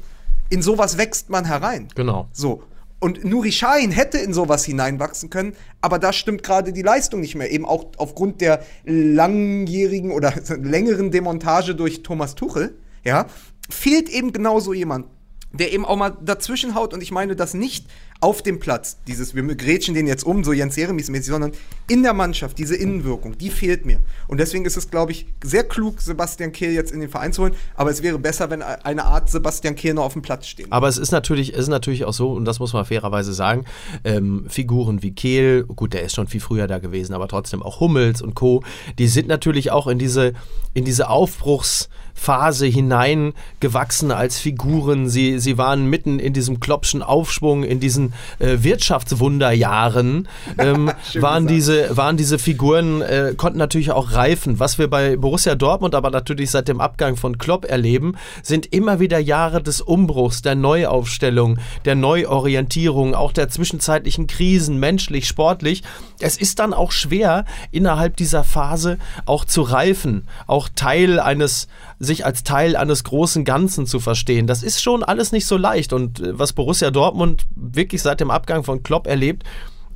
S3: In sowas wächst man herein.
S1: Genau.
S3: So. Und Nuri Sahin hätte in sowas hineinwachsen können, aber da stimmt gerade die Leistung nicht mehr. Eben auch aufgrund der langjährigen oder längeren Demontage durch Thomas Tuchel, ja, fehlt eben genau so jemand, der eben auch mal dazwischen haut. Und ich meine das nicht auf dem Platz, dieses, wir grätschen den jetzt um, so Jens Jeremies-mäßig, sondern in der Mannschaft, diese Innenwirkung, die fehlt mir. Und deswegen ist es, glaube ich, sehr klug, Sebastian Kehl jetzt in den Verein zu holen. Aber es wäre besser, wenn eine Art Sebastian Kehl noch auf dem Platz stehen.
S1: Aber es ist natürlich, es ist natürlich auch so, und das muss man fairerweise sagen, ähm, Figuren wie Kehl, gut, der ist schon viel früher da gewesen, aber trotzdem auch Hummels und Co., die sind natürlich auch in diese, in diese Aufbruchsphase hineingewachsen als Figuren. Sie, sie waren mitten in diesem Kloppschen Aufschwung, in diesen äh, Wirtschaftswunderjahren, ähm, waren, diese, waren diese Figuren, äh, konnten natürlich auch reifen. Was wir bei Borussia Dortmund aber natürlich seit dem Abgang von Klopp erleben, sind immer wieder Jahre des Umbruchs, der Neuaufstellung, der Neuorientierung, auch der zwischenzeitlichen Krisen, menschlich, sportlich. Es ist dann auch schwer, innerhalb dieser Phase auch zu reifen, auch Teil eines, sich als Teil eines großen Ganzen zu verstehen. Das ist schon alles nicht so leicht. Und äh, was Borussia Dortmund wirklich seit dem Abgang von Klopp erlebt,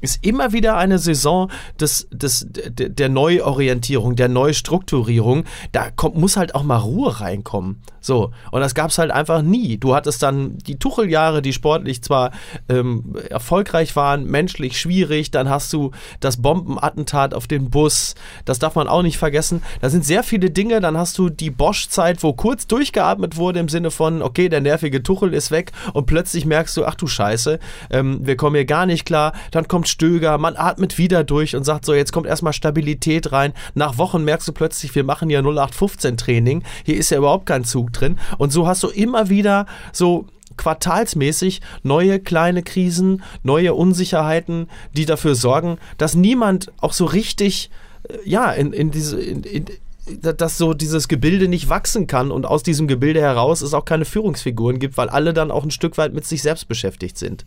S1: ist immer wieder eine Saison des, des, der der Neuorientierung, der Neustrukturierung. Da kommt, muss halt auch mal Ruhe reinkommen. So. Und das gab es halt einfach nie. Du hattest dann die Tucheljahre, die sportlich zwar ähm, erfolgreich waren, menschlich schwierig. Dann hast du das Bombenattentat auf den Bus. Das darf man auch nicht vergessen. Da sind sehr viele Dinge. Dann hast du die Bosch-Zeit, wo kurz durchgeatmet wurde im Sinne von, okay, der nervige Tuchel ist weg. Und plötzlich merkst du, ach du Scheiße, ähm, wir kommen hier gar nicht klar. Dann kommt Stöger, man atmet wieder durch und sagt so, jetzt kommt erstmal Stabilität rein. Nach Wochen merkst du plötzlich, wir machen ja 0815 Training. Hier ist ja überhaupt kein Zug drin. Und so hast du immer wieder so quartalsmäßig neue kleine Krisen, neue Unsicherheiten, die dafür sorgen, dass niemand auch so richtig, äh, ja, in, in diese, in, in, dass so dieses Gebilde nicht wachsen kann und aus diesem Gebilde heraus es auch keine Führungsfiguren gibt, weil alle dann auch ein Stück weit mit sich selbst beschäftigt sind.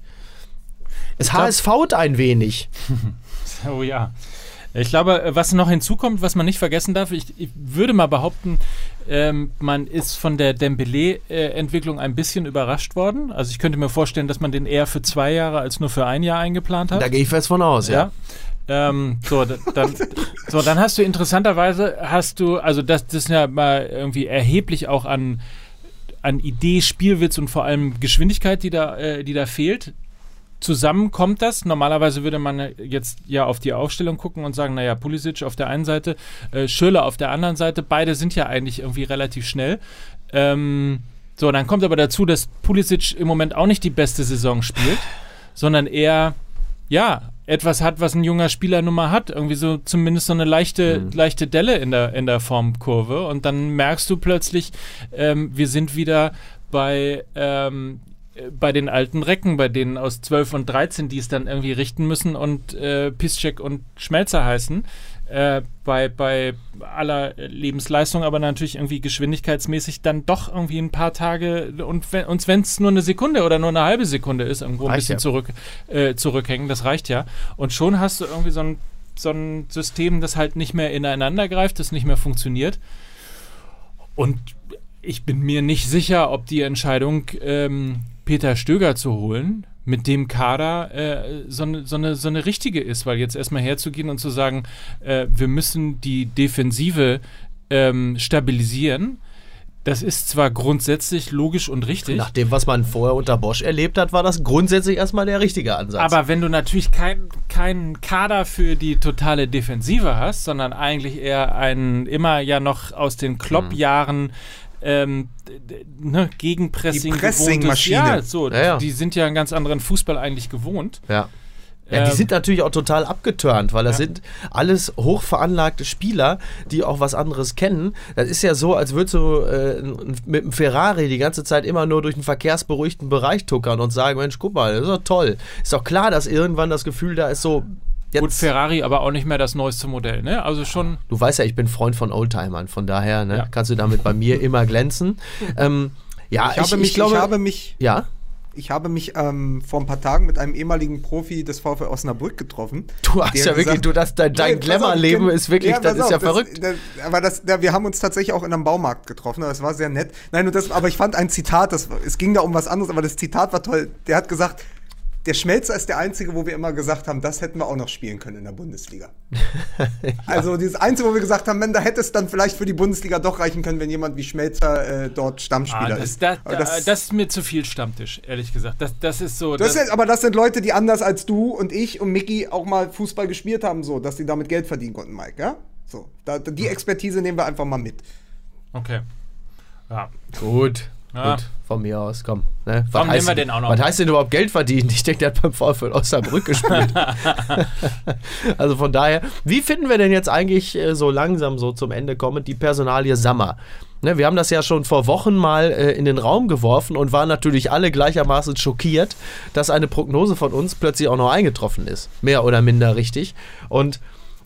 S1: Es HSVt ein wenig.
S2: Oh ja. Ich glaube, was noch hinzukommt, was man nicht vergessen darf, ich, ich würde mal behaupten, ähm, man ist von der Dembele-Entwicklung ein bisschen überrascht worden. Also ich könnte mir vorstellen, dass man den eher für zwei Jahre als nur für ein Jahr eingeplant hat.
S1: Da gehe ich fest von aus, ja.
S2: ja. Ähm, so, dann, so, dann hast du interessanterweise, hast du, also das, das ist ja mal irgendwie erheblich auch an, an Idee, Spielwitz und vor allem Geschwindigkeit, die da, äh, die da fehlt. Zusammen kommt das. Normalerweise würde man jetzt ja auf die Aufstellung gucken und sagen, naja, Pulisic auf der einen Seite, äh, Schürrle auf der anderen Seite. Beide sind ja eigentlich irgendwie relativ schnell. Ähm, so, dann kommt aber dazu, dass Pulisic im Moment auch nicht die beste Saison spielt, sondern eher, ja, etwas hat, was ein junger Spieler nun mal hat. Irgendwie so zumindest so eine leichte, leichte Delle in der, in der Formkurve. Und dann merkst du plötzlich, ähm, wir sind wieder bei, ähm, äh, bei den alten Recken, bei denen aus 12 und 13, die es dann irgendwie richten müssen und äh, Piszczek und Schmelzer heißen. Äh, bei, bei aller Lebensleistung, aber natürlich irgendwie geschwindigkeitsmäßig dann doch irgendwie ein paar Tage und wenn uns wenn es nur eine Sekunde oder nur eine halbe Sekunde ist, irgendwo ein
S1: Reicht
S2: bisschen
S1: ja.
S2: zurück, äh, zurückhängen, das reicht ja. Und schon hast du irgendwie so ein, so ein System, das halt nicht mehr ineinander greift, das nicht mehr funktioniert. Und ich bin mir nicht sicher, ob die Entscheidung, ähm, Peter Stöger zu holen, mit dem Kader äh, so, eine, so, eine, so eine richtige ist, weil jetzt erstmal herzugehen und zu sagen, äh, wir müssen die Defensive ähm, stabilisieren, das ist zwar grundsätzlich logisch und richtig.
S1: Nach dem, was man vorher unter Bosch erlebt hat, war das grundsätzlich erstmal der richtige Ansatz.
S2: Aber wenn du natürlich keinen kein Kader für die totale Defensive hast, sondern eigentlich eher einen immer ja noch aus den Klopp-Jahren ähm, ne, Gegenpressing
S3: Die Pressing-Maschine.
S2: Ja, so,
S1: Ja, ja.
S2: die sind ja einen ganz anderen Fußball eigentlich gewohnt.
S1: Ja. Ja, die
S2: Ähm,
S1: sind natürlich auch total abgeturnt, weil das
S2: Ja.
S1: sind alles hochveranlagte Spieler, die auch was anderes kennen. Das ist ja so, als würdest du äh, mit einem Ferrari die ganze Zeit immer nur durch einen verkehrsberuhigten Bereich tuckern und sagen, Mensch, guck mal, das ist doch toll. Ist doch klar, dass irgendwann das Gefühl da ist so, jetzt,
S2: Gut, Ferrari aber auch nicht mehr das neueste Modell, ne? Also schon.
S1: du weißt ja, ich bin Freund von Oldtimern, von daher ne,
S2: Ja.
S1: kannst du damit bei mir immer glänzen. Ähm, ja,
S3: Ich, habe mich,
S1: glaube,
S3: ich habe mich,
S1: ja,
S3: ich habe mich ähm, vor ein paar Tagen mit einem ehemaligen Profi des VfL Osnabrück getroffen.
S1: du hast ja wirklich,
S3: gesagt-
S1: du das, dein, dein
S3: Nee,
S1: Glamour-Leben ist wirklich, das
S3: pass
S1: ist
S3: auf,
S1: ja verrückt.
S3: Das, aber das, da, wir haben uns tatsächlich auch in einem Baumarkt getroffen. Das war sehr nett. Nein, und das, aber ich fand ein Zitat, das, es ging da um was anderes, aber das Zitat war toll. Der hat gesagt, der Schmelzer ist der Einzige, wo wir immer gesagt haben, das hätten wir auch noch spielen können in der Bundesliga. Also dieses Einzige, wo wir gesagt haben, man, da hätte es dann vielleicht für die Bundesliga doch reichen können, wenn jemand wie Schmelzer äh, dort Stammspieler
S2: Ah, das,
S3: ist.
S2: da,
S3: Aber
S2: da, das, ist mir zu viel Stammtisch, ehrlich gesagt. Das, das ist so.
S3: Das sind, aber das sind Leute, die anders als du und ich und Mickey auch mal Fußball gespielt haben, so, dass die damit Geld verdienen konnten, Mike, ja? So, da, die Expertise nehmen wir einfach mal mit.
S2: okay. Ja.
S1: Gut,
S2: Ja.
S1: gut, von mir aus, komm. Ne?
S2: Komm, nehmen wir
S1: denn-
S2: den auch noch.
S1: Was heißt denn überhaupt Geld verdienen? Ich denke, der hat beim VfL Osnabrück gespielt. also von daher, wie finden wir denn jetzt eigentlich äh, so langsam so zum Ende kommend die Personalie Sammer? Ne, wir haben das ja schon vor Wochen mal äh, in den Raum geworfen und waren natürlich alle gleichermaßen schockiert, dass eine Prognose von uns plötzlich auch noch eingetroffen ist. Mehr oder minder richtig. Und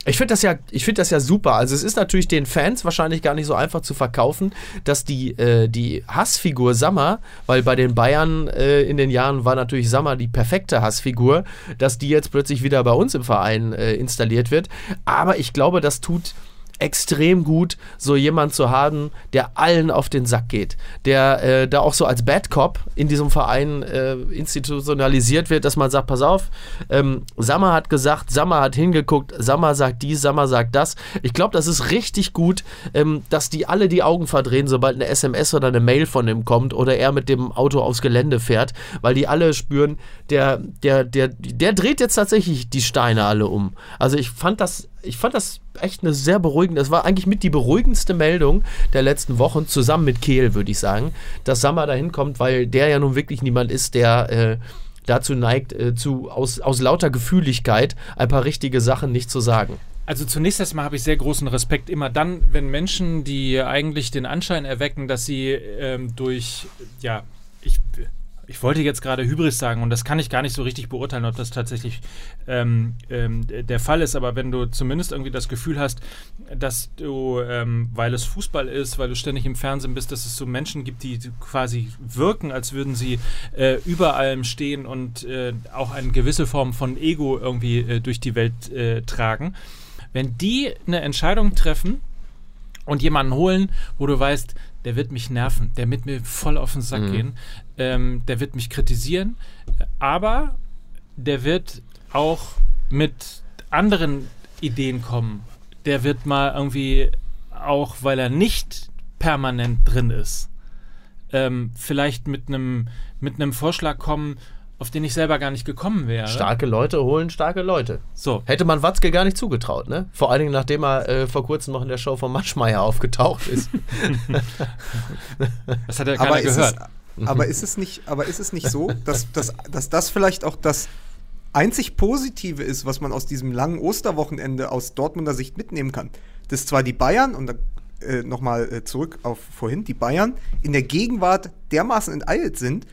S1: ich finde das, ja, find das ja super. Also es ist natürlich den Fans wahrscheinlich gar nicht so einfach zu verkaufen, dass die, äh, die Hassfigur Sammer, weil bei den Bayern äh, in den Jahren war natürlich Sammer die perfekte Hassfigur, dass die jetzt plötzlich wieder bei uns im Verein äh, installiert wird. Aber ich glaube, das tut extrem gut, so jemand zu haben, der allen auf den Sack geht, der äh, da auch so als Bad Cop in diesem Verein äh, institutionalisiert wird, dass man sagt, pass auf, ähm, Sammer hat gesagt, Sammer hat hingeguckt, Sammer sagt dies, Sammer sagt das. Ich glaube, das ist richtig gut, ähm, dass die alle die Augen verdrehen, sobald eine SMS oder eine Mail von ihm kommt oder er mit dem Auto aufs Gelände fährt, weil die alle spüren, der, der, der, der dreht jetzt tatsächlich die Steine alle um. Also ich fand das ich fand das echt eine sehr beruhigende, das war eigentlich mit die beruhigendste Meldung der letzten Wochen, zusammen mit Kehl, würde ich sagen, dass Sammer da hinkommt, weil der ja nun wirklich niemand ist, der äh, dazu neigt, äh, zu, aus, aus lauter Gefühligkeit ein paar richtige Sachen nicht zu sagen.
S2: Also zunächst erstmal habe ich sehr großen Respekt immer dann, wenn Menschen, die eigentlich den Anschein erwecken, dass sie ähm, durch, ja, ich, ich wollte jetzt gerade Hybris sagen und das kann ich gar nicht so richtig beurteilen, ob das tatsächlich ähm, ähm, der Fall ist, aber wenn du zumindest irgendwie das Gefühl hast, dass du, ähm, weil es Fußball ist, weil du ständig im Fernsehen bist, dass es so Menschen gibt, die quasi wirken, als würden sie äh, über allem stehen und äh, auch eine gewisse Form von Ego irgendwie äh, durch die Welt äh, tragen. Wenn die eine Entscheidung treffen und jemanden holen, wo du weißt, der wird mich nerven, der wird mir voll auf den Sack gehen, ähm, der wird mich kritisieren, aber der wird auch mit anderen Ideen kommen. Der wird mal irgendwie, auch weil er nicht permanent drin ist, ähm, vielleicht mit einem mit einem Vorschlag kommen, auf den ich selber gar nicht gekommen wäre.
S1: Starke Leute holen starke Leute.
S2: So,
S1: Hätte man Watzke gar nicht zugetraut, ne? Vor allen Dingen, nachdem er äh, vor kurzem noch in der Show von Matschmeier aufgetaucht ist.
S2: das hat ja keiner
S3: aber ist,
S2: gehört.
S3: es, aber ist es nicht, aber ist es nicht so, dass, dass, dass das vielleicht auch das einzig Positive ist, was man aus diesem langen Osterwochenende aus Dortmunder Sicht mitnehmen kann? Dass zwar die Bayern, und dann äh, nochmal äh, zurück auf vorhin, die Bayern in der Gegenwart dermaßen enteilt sind,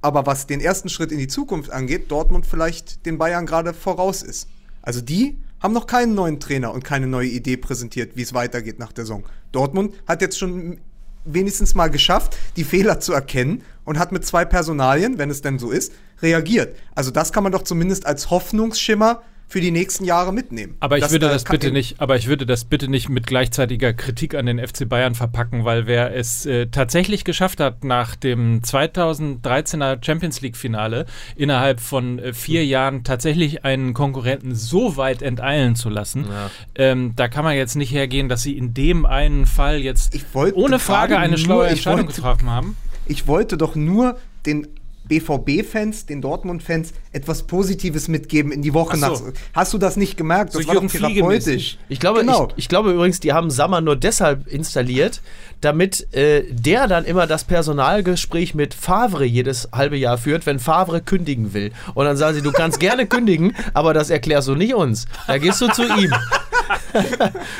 S3: aber was den ersten Schritt in die Zukunft angeht, Dortmund vielleicht den Bayern gerade voraus ist. Also die haben noch keinen neuen Trainer und keine neue Idee präsentiert, wie es weitergeht nach der Saison. Dortmund hat jetzt schon wenigstens mal geschafft, die Fehler zu erkennen und hat mit zwei Personalien, wenn es denn so ist, reagiert. Also das kann man doch zumindest als Hoffnungsschimmer für die nächsten Jahre mitnehmen.
S2: Aber ich würde
S3: äh,
S2: das
S3: kann-
S2: bitte nicht, aber ich würde das bitte nicht mit gleichzeitiger Kritik an den FC Bayern verpacken, weil wer es äh, tatsächlich geschafft hat, nach dem 2013er Champions League Finale innerhalb von äh, vier Jahren tatsächlich einen Konkurrenten so weit enteilen zu lassen, ähm, da kann man jetzt nicht hergehen, dass sie in dem einen Fall jetzt ohne Frage eine
S3: nur-
S2: schlaue
S3: ich
S2: Entscheidung
S3: wollte-
S2: getroffen haben.
S3: Ich wollte doch nur den BVB-Fans, den Dortmund-Fans etwas Positives mitgeben in die Woche
S2: so.
S3: nach. Hast du das nicht gemerkt? Das
S2: So
S3: war doch therapeutisch.
S1: Ich glaube,
S3: Genau.
S1: ich, ich glaube übrigens, die haben Sammer nur deshalb installiert, damit äh, der dann immer das Personalgespräch mit Favre jedes halbe Jahr führt, wenn Favre kündigen will. Und dann sagen sie, du kannst gerne kündigen, aber das erklärst du nicht uns. Da gehst du zu ihm.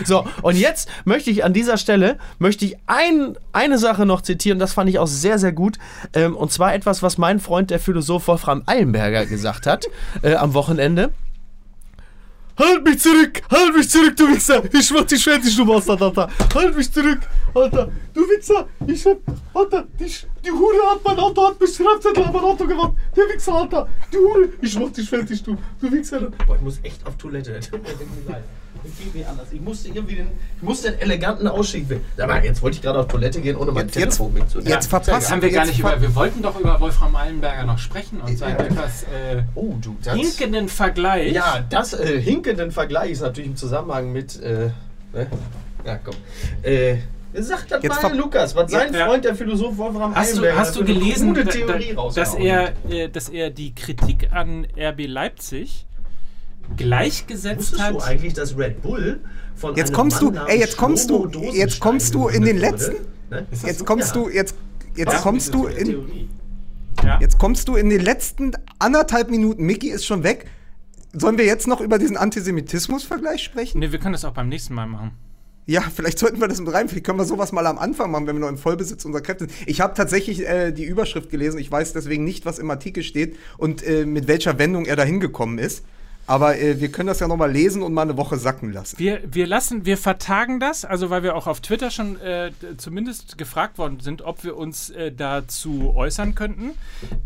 S1: So, und jetzt möchte ich an dieser Stelle, möchte ich ein, eine Sache noch zitieren, das fand ich auch sehr, sehr gut. Ähm, und zwar etwas, was mein Freund, der Philosoph Wolfram Eilenberger gesagt hat äh, am Wochenende.
S5: Halt mich zurück! Halt mich zurück, du Wichser! Ich mach dich fertig, du Bastard, Alter! Halt mich zurück! Alter! Du Wichser! Ich hab. Alter! Die, die Hure hat mein Auto, hat mich Strafzettel an mein Auto gemacht! Der Wichser, Alter! Die Hure! Ich mach dich fertig, du! Du Wichser!
S1: Boah, ich muss echt auf Toilette. Irgendwie anders. Ich musste irgendwie den, ich musste den eleganten Ausstieg wählen. Sag mal, jetzt wollte ich gerade auf Toilette gehen, ohne mein
S3: Jetzt-
S1: Telefon mitzunehmen.
S3: Jetzt verpasst
S2: Das haben wir gar nicht über. Wir wollten doch über Wolfram Eilenberger noch sprechen und seinen etwas äh,
S1: Oh, du, das...
S2: hinkenden Vergleich.
S1: Ja, das äh, hinkenden Vergleich ist natürlich im Zusammenhang mit... Äh, ne? Ja, komm. Äh, sag das
S3: Jetzt
S1: mal, Lukas, was sein
S2: Ja.
S1: Freund, der Philosoph Wolfram
S2: Hast du,
S1: Eilenberger
S2: hast du
S1: für eine
S2: gelesen, da- dass, er, äh, dass er die Kritik an RB Leipzig gleichgesetzt
S1: Wusstest
S2: hat?
S1: du eigentlich, dass Red Bull von
S3: Jetzt
S1: einem
S3: kommst du-
S1: Mann
S3: ey,
S1: namens
S3: jetzt kommst du- jetzt kommst du in den letzten-?
S1: Ne? Das
S3: Jetzt
S1: so?
S3: kommst
S1: Ja.
S3: du, jetzt, jetzt
S2: Ja,
S3: kommst du in.
S2: Ja.
S3: Jetzt kommst du in den letzten anderthalb Minuten. Mickey ist schon weg. Sollen wir jetzt noch über diesen Antisemitismus-Vergleich sprechen?
S2: Nee, wir können das auch beim nächsten Mal machen.
S3: Ja, vielleicht sollten wir das mit rein. Vielleicht können wir sowas mal am Anfang machen, wenn wir noch im Vollbesitz unserer Kräfte sind. Ich habe tatsächlich äh, die Überschrift gelesen. Ich weiß deswegen nicht, was im Artikel steht und äh, mit welcher Wendung er da hingekommen ist. Aber äh, wir können das ja noch mal lesen und mal eine Woche sacken lassen.
S2: Wir, wir lassen, wir vertagen das, also weil wir auch auf Twitter schon äh, zumindest gefragt worden sind, ob wir uns äh, dazu äußern könnten.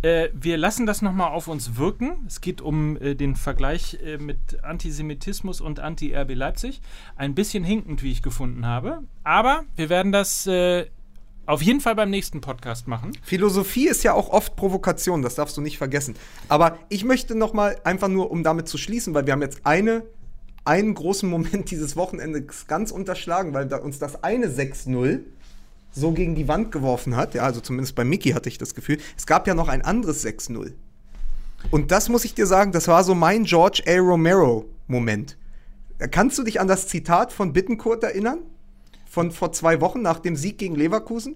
S2: Äh, wir lassen das nochmal auf uns wirken. Es geht um äh, den Vergleich äh, mit Antisemitismus und Anti-RB Leipzig. Ein bisschen hinkend, wie ich gefunden habe. Aber wir werden das auf jeden Fall beim nächsten Podcast machen.
S3: Philosophie ist ja auch oft Provokation, das darfst du nicht vergessen. Aber ich möchte noch mal einfach nur, um damit zu schließen, weil wir haben jetzt eine, einen großen Moment dieses Wochenendes ganz unterschlagen, weil uns das eine 6-0 so gegen die Wand geworfen hat. Ja, also zumindest bei Mickey hatte ich das Gefühl. Es gab ja noch ein anderes 6-0. Und das muss ich dir sagen, das war so mein George A. Romero-Moment. Kannst du dich an das Zitat von Bittencourt erinnern? Von vor zwei Wochen nach dem Sieg gegen Leverkusen?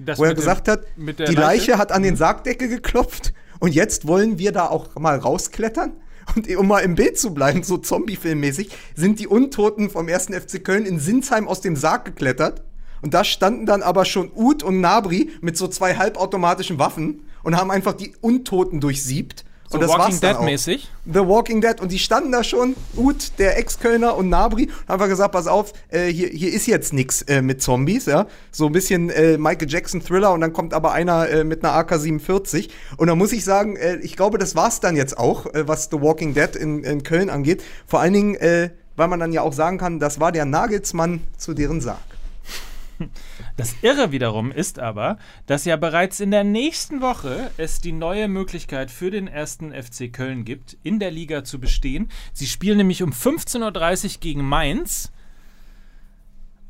S2: Das
S3: wo er
S2: mit dem-
S3: gesagt hat, die
S2: Leiche?
S3: Leiche? hat an den Sargdeckel geklopft und jetzt wollen wir da auch mal rausklettern. Und um mal im Bild zu bleiben, so Zombie-Filmmäßig, sind die Untoten vom 1. FC Köln in Sinsheim aus dem Sarg geklettert. Und da standen dann aber schon Uth und Nabri mit so zwei halbautomatischen Waffen und haben einfach die Untoten durchsiebt.
S2: So
S3: und das
S2: Walking Dead
S3: auch.
S2: mäßig.
S3: The Walking Dead. Und die standen da schon, Uth, der Ex-Kölner und Nabri, und haben einfach gesagt, pass auf, äh, hier, hier ist jetzt nix äh, mit Zombies, ja. So ein bisschen äh, Michael Jackson Thriller und dann kommt aber einer äh, mit einer AK-47. Und da muss ich sagen, äh, ich glaube, das war's dann jetzt auch, äh, was The Walking Dead in, in Köln angeht. Vor allen Dingen, weil man dann ja auch sagen kann, das war der Nagelsmann zu deren Sarg.
S2: Das Irre wiederum ist aber, dass ja bereits in der nächsten Woche es die neue Möglichkeit für den ersten FC Köln gibt, in der Liga zu bestehen. Sie spielen nämlich um 15.30 Uhr gegen Mainz.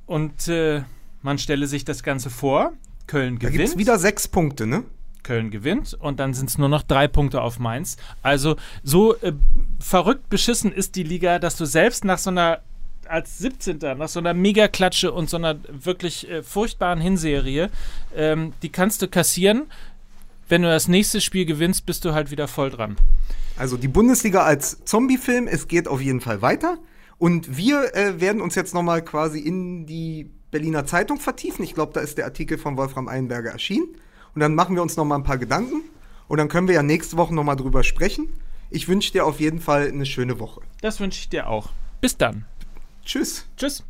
S2: Und äh, man stelle sich das Ganze vor. Köln
S3: Da gibt es
S2: gewinnt.
S3: wieder sechs Punkte, ne?
S2: Köln gewinnt und dann sind es nur noch drei Punkte auf Mainz. Also so äh, verrückt beschissen ist die Liga, dass du selbst nach so einer als 17. nach so einer Mega-Klatsche und so einer wirklich äh, furchtbaren Hinserie, ähm, die kannst du kassieren. Wenn du das nächste Spiel gewinnst, bist du halt wieder voll dran.
S3: Also die Bundesliga als Zombie-Film, es geht auf jeden Fall weiter. Und wir äh, werden uns jetzt nochmal quasi in die Berliner Zeitung vertiefen. Ich glaube, da ist der Artikel von Wolfram Eilenberger erschienen. Und dann machen wir uns nochmal ein paar Gedanken. Und dann können wir ja nächste Woche nochmal drüber sprechen. Ich wünsche dir auf jeden Fall eine schöne Woche.
S2: Das wünsche ich dir auch. Bis dann.
S3: Tschüss.
S2: Tschüss.